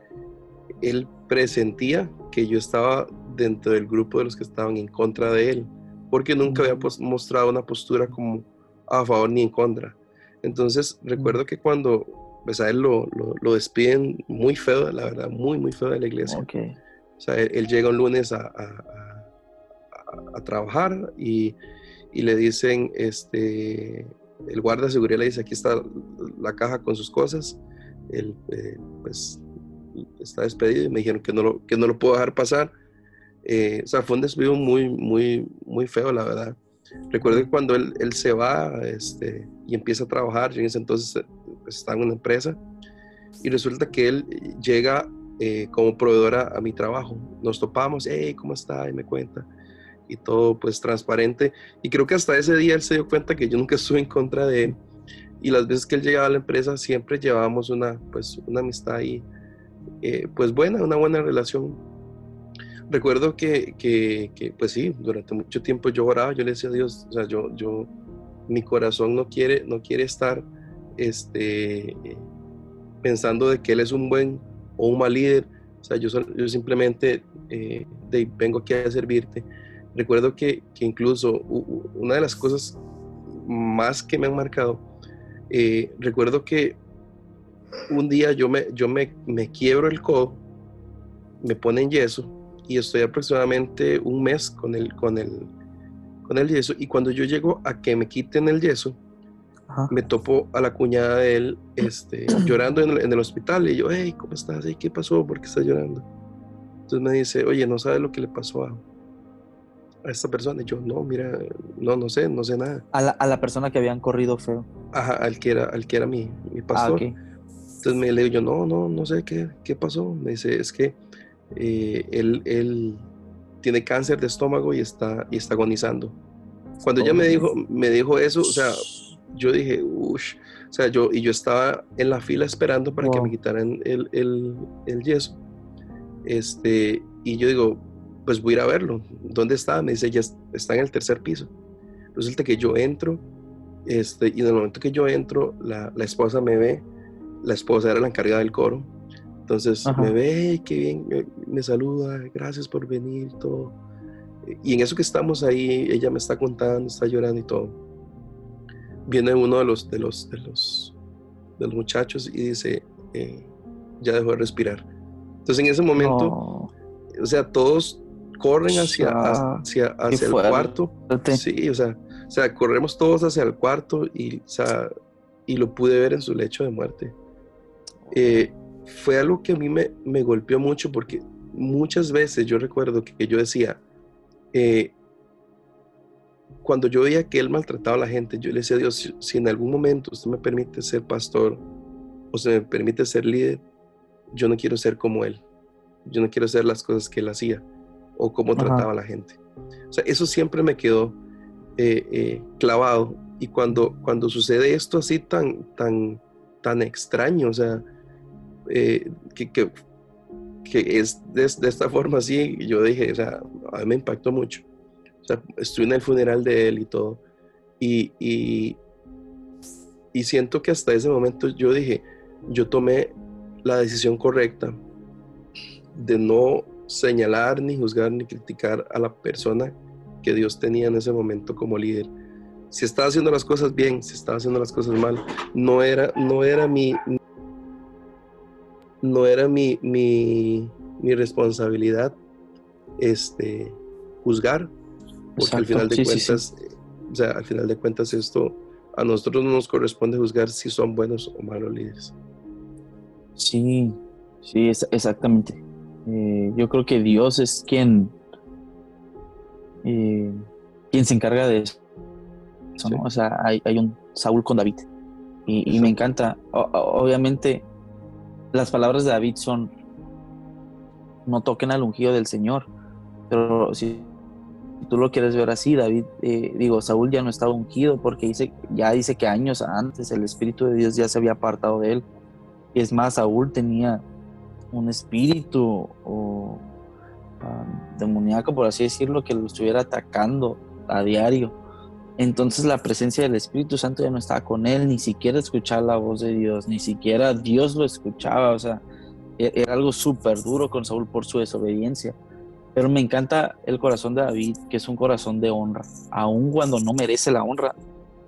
él presentía que yo estaba dentro del grupo de los que estaban en contra de él, porque nunca había mostrado una postura como a favor ni en contra. Entonces, recuerdo que cuando pues, a él lo, lo, despiden muy feo, la verdad, muy, muy feo de la iglesia. O sea, él, llega un lunes a, a, a trabajar y y le dicen, este, el guarda de seguridad le dice, aquí está la caja con sus cosas, él eh, pues está despedido y me dijeron que no lo, que no lo puedo dejar pasar. Eh, o sea, fue un despido muy, muy, muy feo, la verdad. Recuerdo que cuando él, él se va este, y empieza a trabajar, yo en ese entonces pues, estaba en una empresa, y resulta que él llega eh, como proveedora a mi trabajo. Nos topamos, hey, ¿cómo está? Y me cuenta y todo pues transparente. Y creo que hasta ese día él se dio cuenta que yo nunca estuve en contra de él. Y las veces que él llegaba a la empresa siempre llevábamos una, pues, una amistad ahí, eh, pues buena, una buena relación. Recuerdo que, que, pues sí, durante mucho tiempo yo oraba, yo le decía a Dios, o sea, yo, yo, mi corazón no quiere, no quiere estar este, pensando de que él es un buen o un mal líder. O sea, yo, yo simplemente eh, vengo aquí a servirte Recuerdo que, que, incluso una de las cosas más que me han marcado, eh, recuerdo que un día yo, me, yo me, me quiebro el codo, me ponen yeso y estoy aproximadamente un mes con el, con el, con el yeso y cuando yo llego a que me quiten el yeso, me topo a la cuñada de él este, llorando en el, en el, hospital y yo, hey, ¿cómo estás? ¿Qué pasó? ¿Por qué estás llorando? Entonces me dice, oye, ¿no sabes lo que le pasó a, a esta persona. Y yo, no, mira, no, no sé, no sé nada. A la, a la persona que habían corrido feo. Ajá, al que era, al que era mi, mi ah, pastor. Entonces me le digo yo, no, no, no sé qué, qué pasó. Me dice, es que eh, él, él, tiene cáncer de estómago y está, y está agonizando. Cuando ella me dijo, me dijo eso, o sea, yo dije, uff, o sea, yo, y yo estaba en la fila esperando para que me quitaran el, el, el, yeso. Este, y yo digo, pues voy a ir a verlo. ¿Dónde está? Me dice, ya está en el tercer piso. Resulta que yo entro, este, y en el momento que yo entro, la, la esposa me ve, la esposa era la encargada del coro, entonces me ve, qué bien, me, saluda, gracias por venir, todo. Y en eso que estamos ahí, ella me está contando, está llorando y todo. Viene uno de los, de los, de los, de los muchachos y dice, eh, ya dejó de respirar. Entonces en ese momento, o sea, todos corren hacia, hacia, hacia el cuarto. Sí, o sea, o sea, corremos todos hacia el cuarto y, o sea, y lo pude ver en su lecho de muerte. Eh, fue algo que a mí me, me, golpeó mucho porque muchas veces yo recuerdo que yo decía, eh, cuando yo veía que él maltrataba a la gente, yo le decía a Dios, si, en algún momento usted me permite ser pastor o se me permite ser líder, yo no quiero ser como él. Yo no quiero hacer las cosas que él hacía o cómo trataba a la gente. O sea, eso siempre me quedó eh, eh, clavado. Y cuando, cuando sucede esto así tan, tan, tan extraño, o sea, eh, que, que, es de, esta forma así, yo dije, o sea, a mí me impactó mucho. O sea, estuve en el funeral de él y todo. Y, y, y siento que hasta ese momento yo dije, yo tomé la decisión correcta de no señalar, ni juzgar, ni criticar a la persona que Dios tenía en ese momento como líder. Si estaba haciendo las cosas bien, si estaba haciendo las cosas mal, no era, no era mi, no era mi, mi, mi responsabilidad este, juzgar, porque al final de cuentas, o sea, al final de cuentas esto a nosotros no nos corresponde juzgar si son buenos o malos líderes. Sí, sí, exactamente. Eh, yo creo que Dios es quien, eh, quien se encarga de eso. ¿no? O sea, hay, hay, un Saúl con David. Y, me encanta. obviamente, las palabras de David son, no toquen al ungido del Señor. Pero si tú lo quieres ver así, David, eh, digo, Saúl ya no estaba ungido porque dice, ya dice que años antes el Espíritu de Dios ya se había apartado de él. Y es más, Saúl tenía un espíritu um, demoníaco, por así decirlo, que lo estuviera atacando a diario. Entonces la presencia del Espíritu Santo ya no estaba con él, ni siquiera escuchaba la voz de Dios, ni siquiera Dios lo escuchaba, o sea, e-, era algo súper duro con Saúl por su desobediencia. Pero me encanta el corazón de David, que es un corazón de honra. Aun cuando no merece la honra,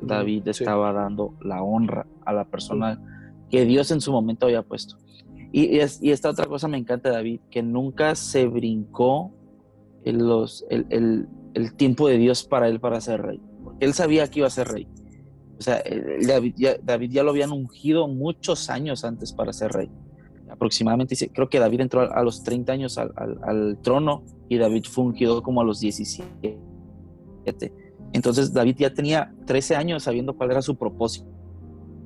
David estaba dando la honra a la persona que Dios en su momento había puesto. Y, esta otra cosa me encanta David, que nunca se brincó el, los, el, tiempo de Dios para él para ser rey. Él sabía que iba a ser rey. O sea, David ya, David ya lo habían ungido muchos años antes para ser rey. Aproximadamente, creo que David entró a, los 30 años al, al, trono y David fue ungido como a los 17. Entonces David ya tenía 13 años sabiendo cuál era su propósito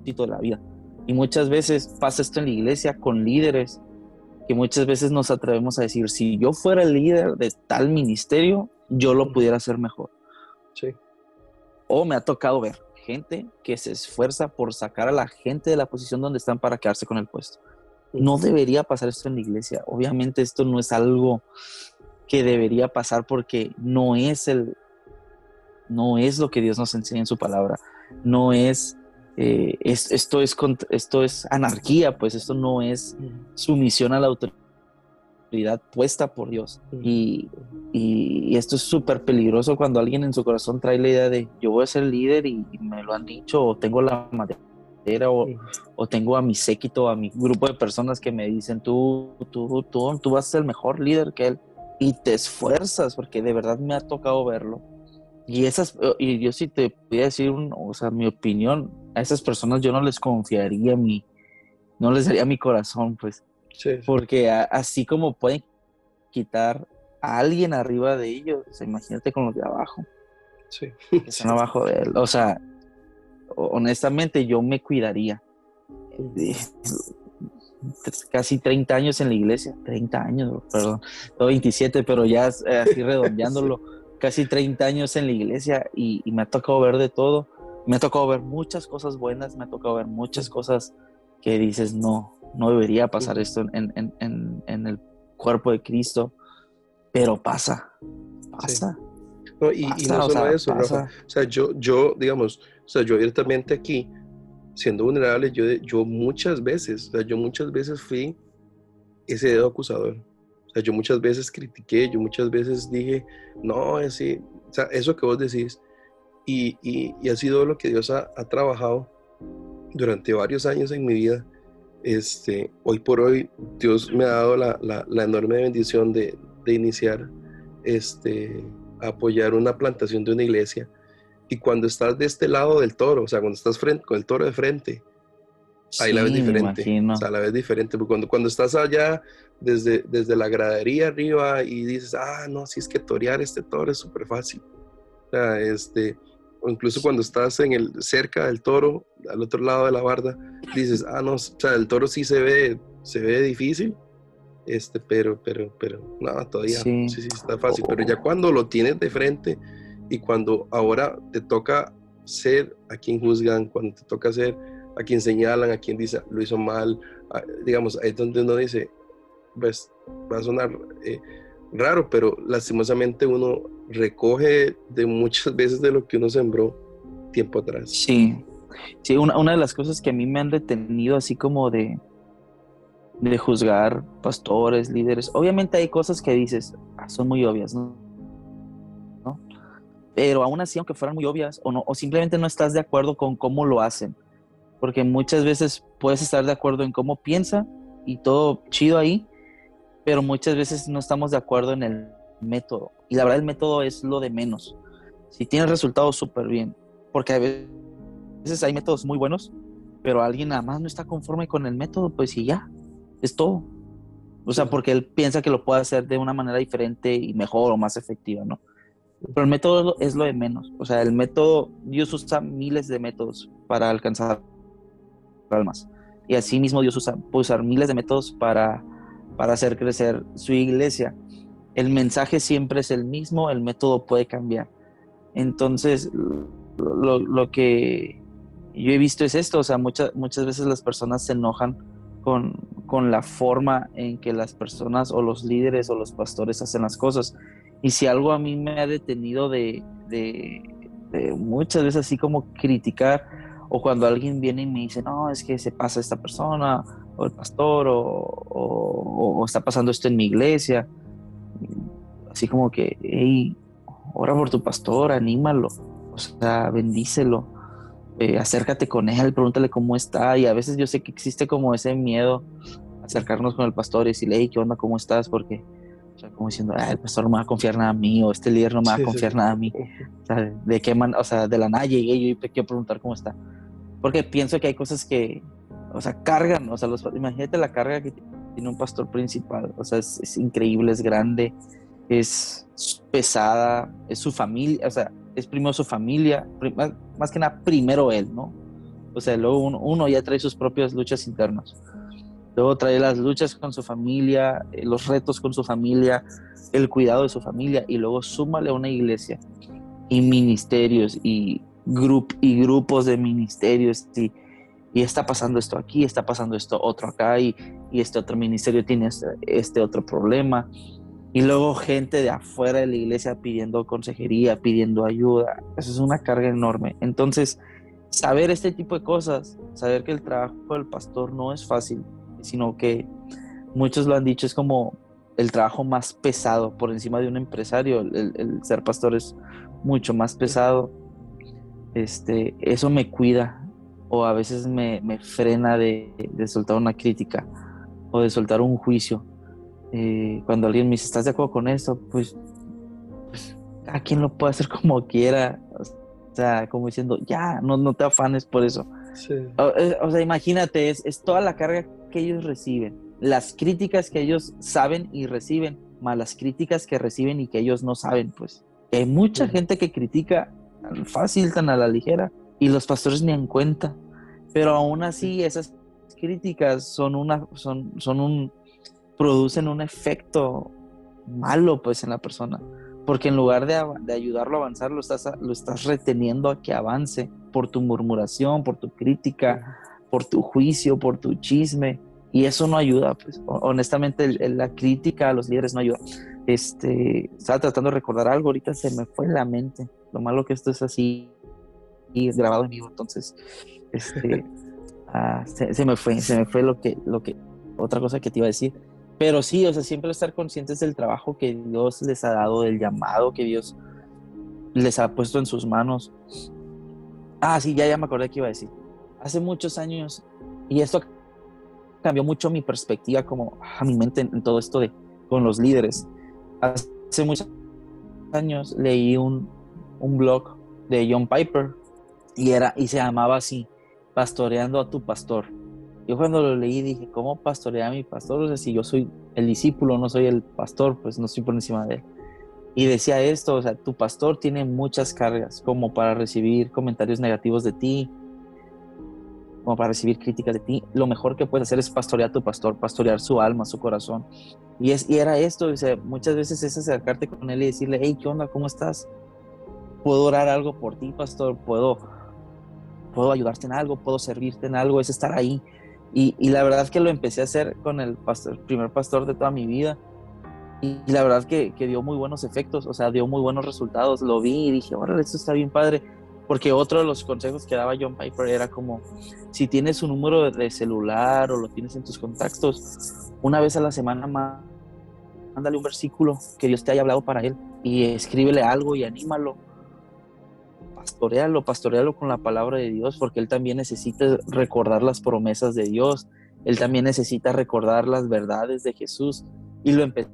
de la vida. Y muchas veces pasa esto en la iglesia con líderes, que muchas veces nos atrevemos a decir, si yo fuera el líder de tal ministerio, yo lo pudiera hacer mejor. Sí. O me ha tocado ver gente que se esfuerza por sacar a la gente de la posición donde están para quedarse con el puesto. No debería pasar esto en la iglesia. Obviamente esto no es algo que debería pasar porque no es el no es lo que Dios nos enseña en su palabra. No es eh, esto, es, esto es anarquía, pues esto no es sumisión a la autoridad puesta por Dios. Y, esto es súper peligroso cuando alguien en su corazón trae la idea de yo voy a ser líder y, me lo han dicho, o tengo la madera, o, o, tengo a mi séquito, a mi grupo de personas que me dicen tú, tú, tú, tú vas a ser el mejor líder que él. Y te esfuerzas, porque de verdad me ha tocado verlo y esas, y yo sí te voy a decir, o sea, mi opinión, a esas personas yo no les confiaría mi, no les daría mi corazón, pues. Porque así como pueden quitar a alguien arriba de ellos, imagínate con los de abajo. Sí. Que están abajo de él. O sea, honestamente yo me cuidaría. casi 30 años en la iglesia, 30 años, perdón, 27, pero ya eh, así redondeándolo, casi 30 años en la iglesia y, me ha tocado ver de todo, me ha tocado ver muchas cosas buenas, me ha tocado ver muchas cosas que dices, no, no debería pasar esto en, en, el cuerpo de Cristo, pero pasa, pasa. y, no solo eso, Rafa. O sea, yo, yo, digamos, o sea, yo abiertamente aquí, siendo vulnerable, yo, yo muchas veces, o sea, yo muchas veces fui ese dedo acusador. O sea, yo muchas veces critiqué, yo muchas veces dije, no, así, o sea, eso que vos decís, y, y, y ha sido lo que Dios ha, ha, trabajado durante varios años en mi vida. Este, hoy por hoy, Dios me ha dado la, la, la enorme bendición de, de iniciar, este, a apoyar una plantación de una iglesia y cuando estás de este lado del toro, o sea, cuando estás frente, con el toro de frente, ahí la ves diferente. O sea, la ves diferente. Porque cuando, cuando estás allá desde, desde la gradería arriba y dices, ah, no, si es que torear este toro es súper fácil. O sea, este, o incluso cuando estás en el, cerca del toro, al otro lado de la barda, dices, ah, no, o sea, el toro sí se ve, se ve difícil, este, pero, pero, pero, no, todavía sí, sí, está fácil. Pero ya cuando lo tienes de frente, y cuando ahora te toca ser a quien juzgan, cuando te toca ser a quien señalan, a quien dice lo hizo mal, digamos, ahí es donde uno dice, pues va a sonar eh, raro, pero lastimosamente uno recoge de muchas veces de lo que uno sembró tiempo atrás. Sí, sí, una, una de las cosas que a mí me han detenido así como de, de juzgar pastores, líderes, obviamente hay cosas que dices, ah, son muy obvias, ¿no? pero aún así, aunque fueran muy obvias o, no, o simplemente no estás de acuerdo con cómo lo hacen, porque muchas veces puedes estar de acuerdo en cómo piensa y todo chido ahí, pero muchas veces no estamos de acuerdo en el método. Y la verdad el método es lo de menos. Si tienes resultados súper bien, porque a veces hay métodos muy buenos, pero alguien nada más no está conforme con el método, pues y ya, es todo. O sea, porque él piensa que lo puede hacer de una manera diferente y mejor o más efectiva, ¿no? Pero el método es lo de menos. O sea, el método, Dios usa miles de métodos para alcanzar almas. Y así mismo Dios usa, puede usar miles de métodos para, para hacer crecer su iglesia. El mensaje siempre es el mismo, el método puede cambiar. Entonces, lo, lo que yo he visto es esto, o sea, muchas, muchas veces las personas se enojan con, con la forma en que las personas o los líderes o los pastores hacen las cosas. Y si algo a mí me ha detenido de, muchas veces así como criticar, o cuando alguien viene y me dice, no, es que se pasa esta persona, o el pastor, o, está pasando esto en mi iglesia, así como que, hey, ora por tu pastor, anímalo, o sea, bendícelo, eh, acércate con él, pregúntale cómo está, y a veces yo sé que existe como ese miedo acercarnos con el pastor y decirle, hey, ¿qué onda? ¿Cómo estás? Porque o sea, como diciendo, ah, el pastor no me va a confiar nada a mí, o este líder no me va a confiar nada a mí. O sea, de qué man, o sea, de la nada llegué yo y quiero preguntar cómo está. Porque pienso que hay cosas que, o sea, cargan, o sea, los, imagínate la carga que tiene un pastor principal, o sea, es, increíble, es grande, es pesada, es su familia, o sea, es primero su familia, más, que nada primero él, ¿no? O sea, luego uno, uno ya trae sus propias luchas internas. Luego trae las luchas con su familia, eh, los retos con su familia, el cuidado de su familia y luego súmale a una iglesia y ministerios y, grup y grupos de ministerios y, y, está pasando esto aquí, está pasando esto otro acá y, y este otro ministerio tiene este, este, otro problema. Y luego gente de afuera de la iglesia pidiendo consejería, pidiendo ayuda. Eso es una carga enorme. Entonces, saber este tipo de cosas, saber que el trabajo del pastor no es fácil, sino que muchos lo han dicho, es como el trabajo más pesado por encima de un empresario, el, ser pastor es mucho más pesado. Este, eso me cuida o a veces me, frena de, soltar una crítica o de soltar un juicio. Eh, cuando alguien me dice, ¿estás de acuerdo con esto? Pues, pues, a quien lo puede hacer como quiera. O sea, como diciendo, ya, no, no te afanes por eso. Eh, o, sea, imagínate, es, es toda la carga que ellos reciben, las críticas que ellos saben y reciben, más las críticas que reciben y que ellos no saben, pues. Hay mucha gente que critica fácil, tan a la ligera, y los pastores ni en cuenta. Pero aún así, esas críticas son una, son, son un, producen un efecto malo pues en la persona. Porque en lugar de, de, ayudarlo a avanzar, lo estás, lo estás reteniendo a que avance por tu murmuración, por tu crítica, por tu juicio, por tu chisme. Y eso no ayuda, pues. Honestamente, la crítica a los líderes no ayuda. Este, estaba tratando de recordar algo, ahorita se me fue la mente. Lo malo que esto es así es grabado en vivo, entonces, este, ah, se, me fue, se me fue lo que, lo que, otra cosa que te iba a decir. Pero sí, o sea, siempre estar conscientes del trabajo que Dios les ha dado, del llamado que Dios les ha puesto en sus manos. Ah, sí, ya, ya me acordé que iba a decir. Hace muchos años, y esto cambió mucho mi perspectiva, como a mi mente en, todo esto de con los líderes. Hace muchos años leí un, un blog de John Piper y, era, y se llamaba así, Pastoreando a tu Pastor yo cuando lo leí dije, ¿cómo pastorear a mi pastor? O sea, si yo soy el discípulo, no soy el pastor, pues no estoy por encima de él. Y decía esto, o sea, tu pastor tiene muchas cargas, como para recibir comentarios negativos de ti, como para recibir críticas de ti. Lo mejor que puedes hacer es pastorear a tu pastor, pastorear su alma, su corazón. Y, es, y era esto, o muchas veces es acercarte con él y decirle, hey, ¿qué onda? ¿Cómo estás? ¿Puedo orar algo por ti, pastor? ¿Puedo, puedo ayudarte en algo? ¿Puedo servirte en algo? Es estar ahí y, la verdad que lo empecé a hacer con el, pastor, primer pastor de toda mi vida. Y, la verdad que, que, dio muy buenos efectos, o sea, dio muy buenos resultados. Lo vi y dije, órale, esto está bien padre. Porque otro de los consejos que daba John Piper era como, si tienes un número de celular o lo tienes en tus contactos, una vez a la semana mándale un versículo que Dios te haya hablado para él y escríbele algo y anímalo pastorealo, pastorealo con la palabra de Dios, porque él también necesita recordar las promesas de Dios, él también necesita recordar las verdades de Jesús. Y lo empecé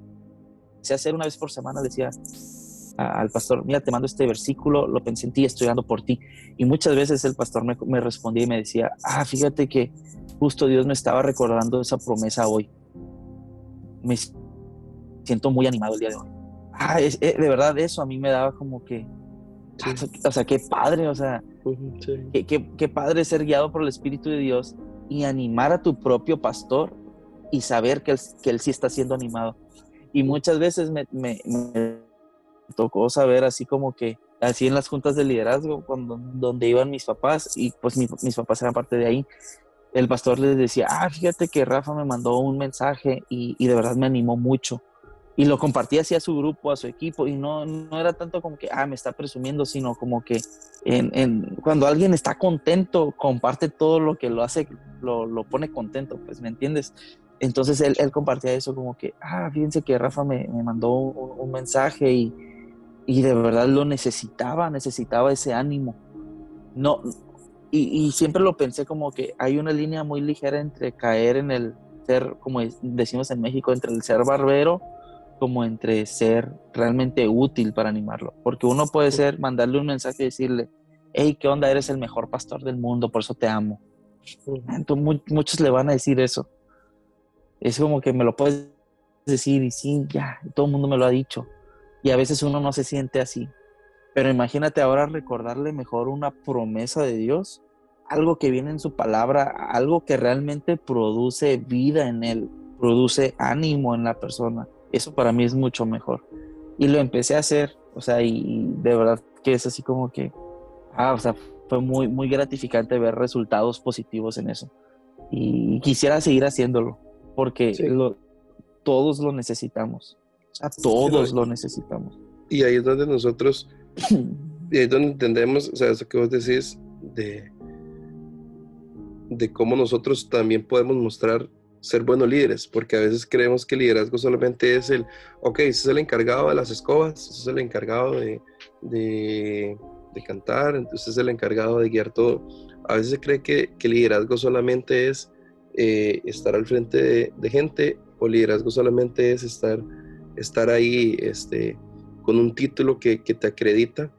a hacer una vez por semana, decía al pastor, mira, te mando este versículo, lo pensé en ti, estoy orando por ti. Y muchas veces el pastor me, respondía y me decía, ah, fíjate que justo Dios me estaba recordando esa promesa hoy. Me siento muy animado el día de hoy. Ah, eh, de verdad eso a mí me daba como que o sea, qué padre, o sea, qué, padre ser guiado por el Espíritu de Dios y animar a tu propio pastor y saber que él, que él sí está siendo animado. Y muchas veces me, me, tocó saber así como que, así en las juntas de liderazgo, cuando, donde iban mis papás, y pues mis papás eran parte de ahí, el pastor les decía, ah, fíjate que Rafa me mandó un mensaje y, y de verdad me animó mucho y lo compartía así a su grupo, a su equipo, y no, no era tanto como que, ah, me está presumiendo, sino como que en, en, cuando alguien está contento, comparte todo lo que lo hace, lo, lo pone contento, pues, ¿me entiendes? Entonces él, él, compartía eso como que, ah, fíjense que Rafa me, me mandó un, mensaje y, y, de verdad lo necesitaba, necesitaba ese ánimo. No, y, y siempre lo pensé como que hay una línea muy ligera entre caer en el ser, como decimos en México, entre el ser barbero como entre ser realmente útil para animarlo. Porque uno puede ser, mandarle un mensaje y decirle, hey, ¿qué onda? Eres el mejor pastor del mundo, por eso te amo. Entonces, muchos le van a decir eso. Es como que me lo puedes decir y sí, ya, todo el mundo me lo ha dicho. Y a veces uno no se siente así. Pero imagínate ahora recordarle mejor una promesa de Dios, algo que viene en su palabra, algo que realmente produce vida en él, produce ánimo en la persona eso para mí es mucho mejor. Y lo empecé a hacer, o sea, y de verdad que es así como que, ah, o sea, fue muy, muy gratificante ver resultados positivos en eso. Y quisiera seguir haciéndolo, porque todos lo necesitamos. O sea, todos lo necesitamos. Y ahí es donde nosotros, y ahí es donde entendemos, o sea, eso que vos decís de, de cómo nosotros también podemos mostrar ser buenos líderes, porque a veces creemos que liderazgo solamente es el, ok, ese es el encargado de las escobas, ese es el encargado de, de, cantar, entonces es el encargado de guiar todo. A veces se cree que, que liderazgo solamente es eh, estar al frente de, gente o liderazgo solamente es estar, estar ahí este, con un título que, que te acredita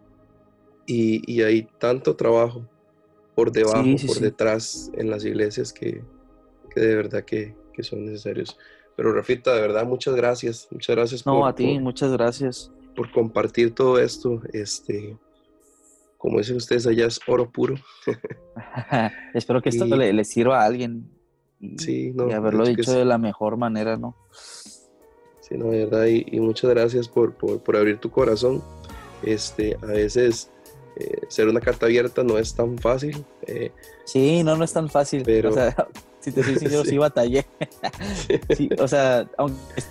y, y, hay tanto trabajo por debajo, por detrás en las iglesias que, que de verdad que, que, son necesarios. Pero Rafita, de verdad, muchas gracias. Muchas gracias. No, a ti, muchas gracias. Por compartir todo esto. Este, como dicen ustedes allá, es oro puro. Espero que esto le, le, sirva a alguien. y, haberlo dicho de la mejor manera, ¿no? Sí, no, de verdad, y, muchas gracias por, abrir tu corazón. Este, a veces eh, ser una carta abierta no es tan fácil. Eh, sí, no, no es tan fácil. Pero... O sea, si te soy sincero, sí, batallé. o sea, aunque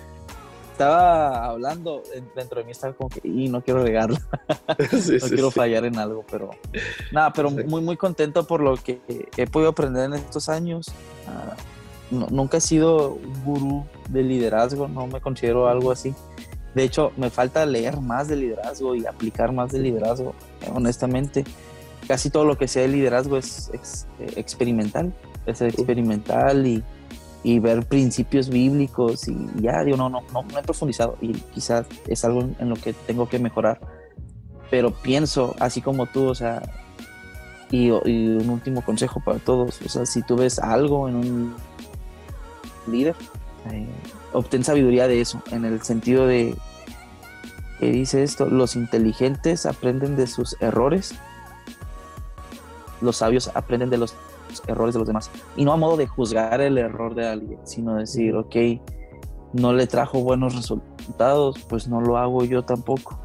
estaba hablando, dentro de mí estaba como que, y no quiero regarlo, no quiero fallar en algo, pero nada, pero muy, muy contento por lo que he podido aprender en estos años. Ah, nunca he sido un gurú de liderazgo, no me considero algo así. De hecho, me falta leer más de liderazgo y aplicar más de liderazgo, honestamente. Casi todo lo que sea de liderazgo es, eh, experimental, es experimental y y ver principios bíblicos y ya, digo, no, no, no, no he profundizado y quizás es algo en lo que tengo que mejorar, pero pienso, así como tú, o sea, y, un último consejo para todos, o sea, si tú ves algo en un líder, eh, obtén sabiduría de eso, en el sentido de que dice esto, los inteligentes aprenden de sus errores, los sabios aprenden de los errores de los demás. Y no a modo de juzgar el error de alguien, sino decir, ok, no le trajo buenos resultados, pues no lo hago yo tampoco.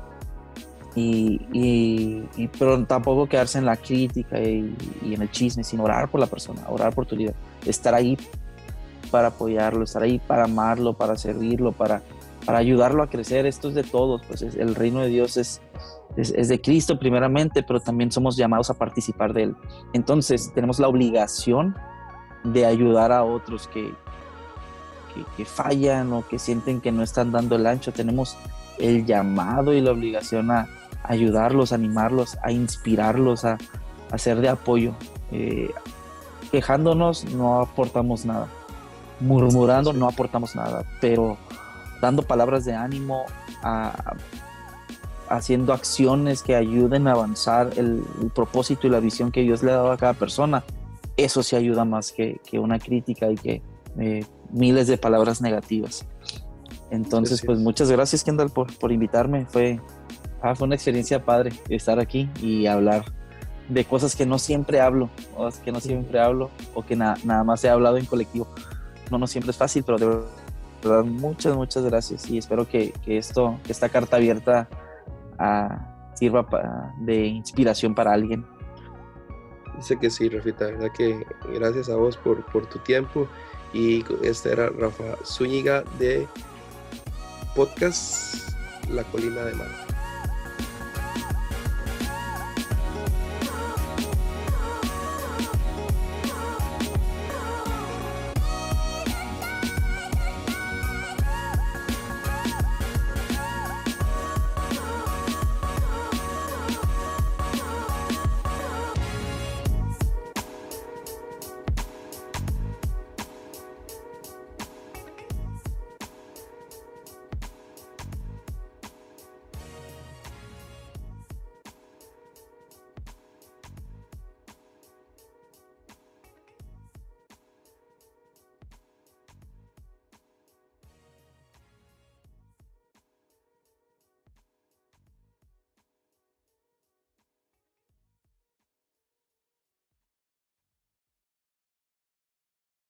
Y, y, pero tampoco quedarse en la crítica y, en el chisme, sino orar por la persona, orar por tu líder, estar ahí para apoyarlo, estar ahí para amarlo, para servirlo, para, para ayudarlo a crecer. Esto es de todos, pues el reino de Dios es, es, de Cristo primeramente, pero también somos llamados a participar de Él. Entonces tenemos la obligación de ayudar a otros que, que, fallan o que sienten que no están dando el ancho. Tenemos el llamado y la obligación a ayudarlos, a animarlos, a inspirarlos, a, a ser de apoyo. Eh, quejándonos no aportamos nada. Murmurando no aportamos nada, pero dando palabras de ánimo, a, haciendo acciones que ayuden a avanzar el, propósito y la visión que Dios le ha dado a cada persona, eso sí ayuda más que, una crítica y que eh, miles de palabras negativas. Entonces, pues muchas gracias, Kendall, por, por invitarme. Fue, ah, fue una experiencia padre estar aquí y hablar de cosas que no siempre hablo, o que no siempre hablo, o que nada más he hablado en colectivo. No, no siempre es fácil, pero de verdad, muchas, muchas gracias y espero que, que esto, que esta carta abierta sirva de inspiración para alguien. Dice que sí, Rafita, verdad que gracias a vos por, por tu tiempo. Y este era Rafa Zúñiga de Podcast La Colina de Mar.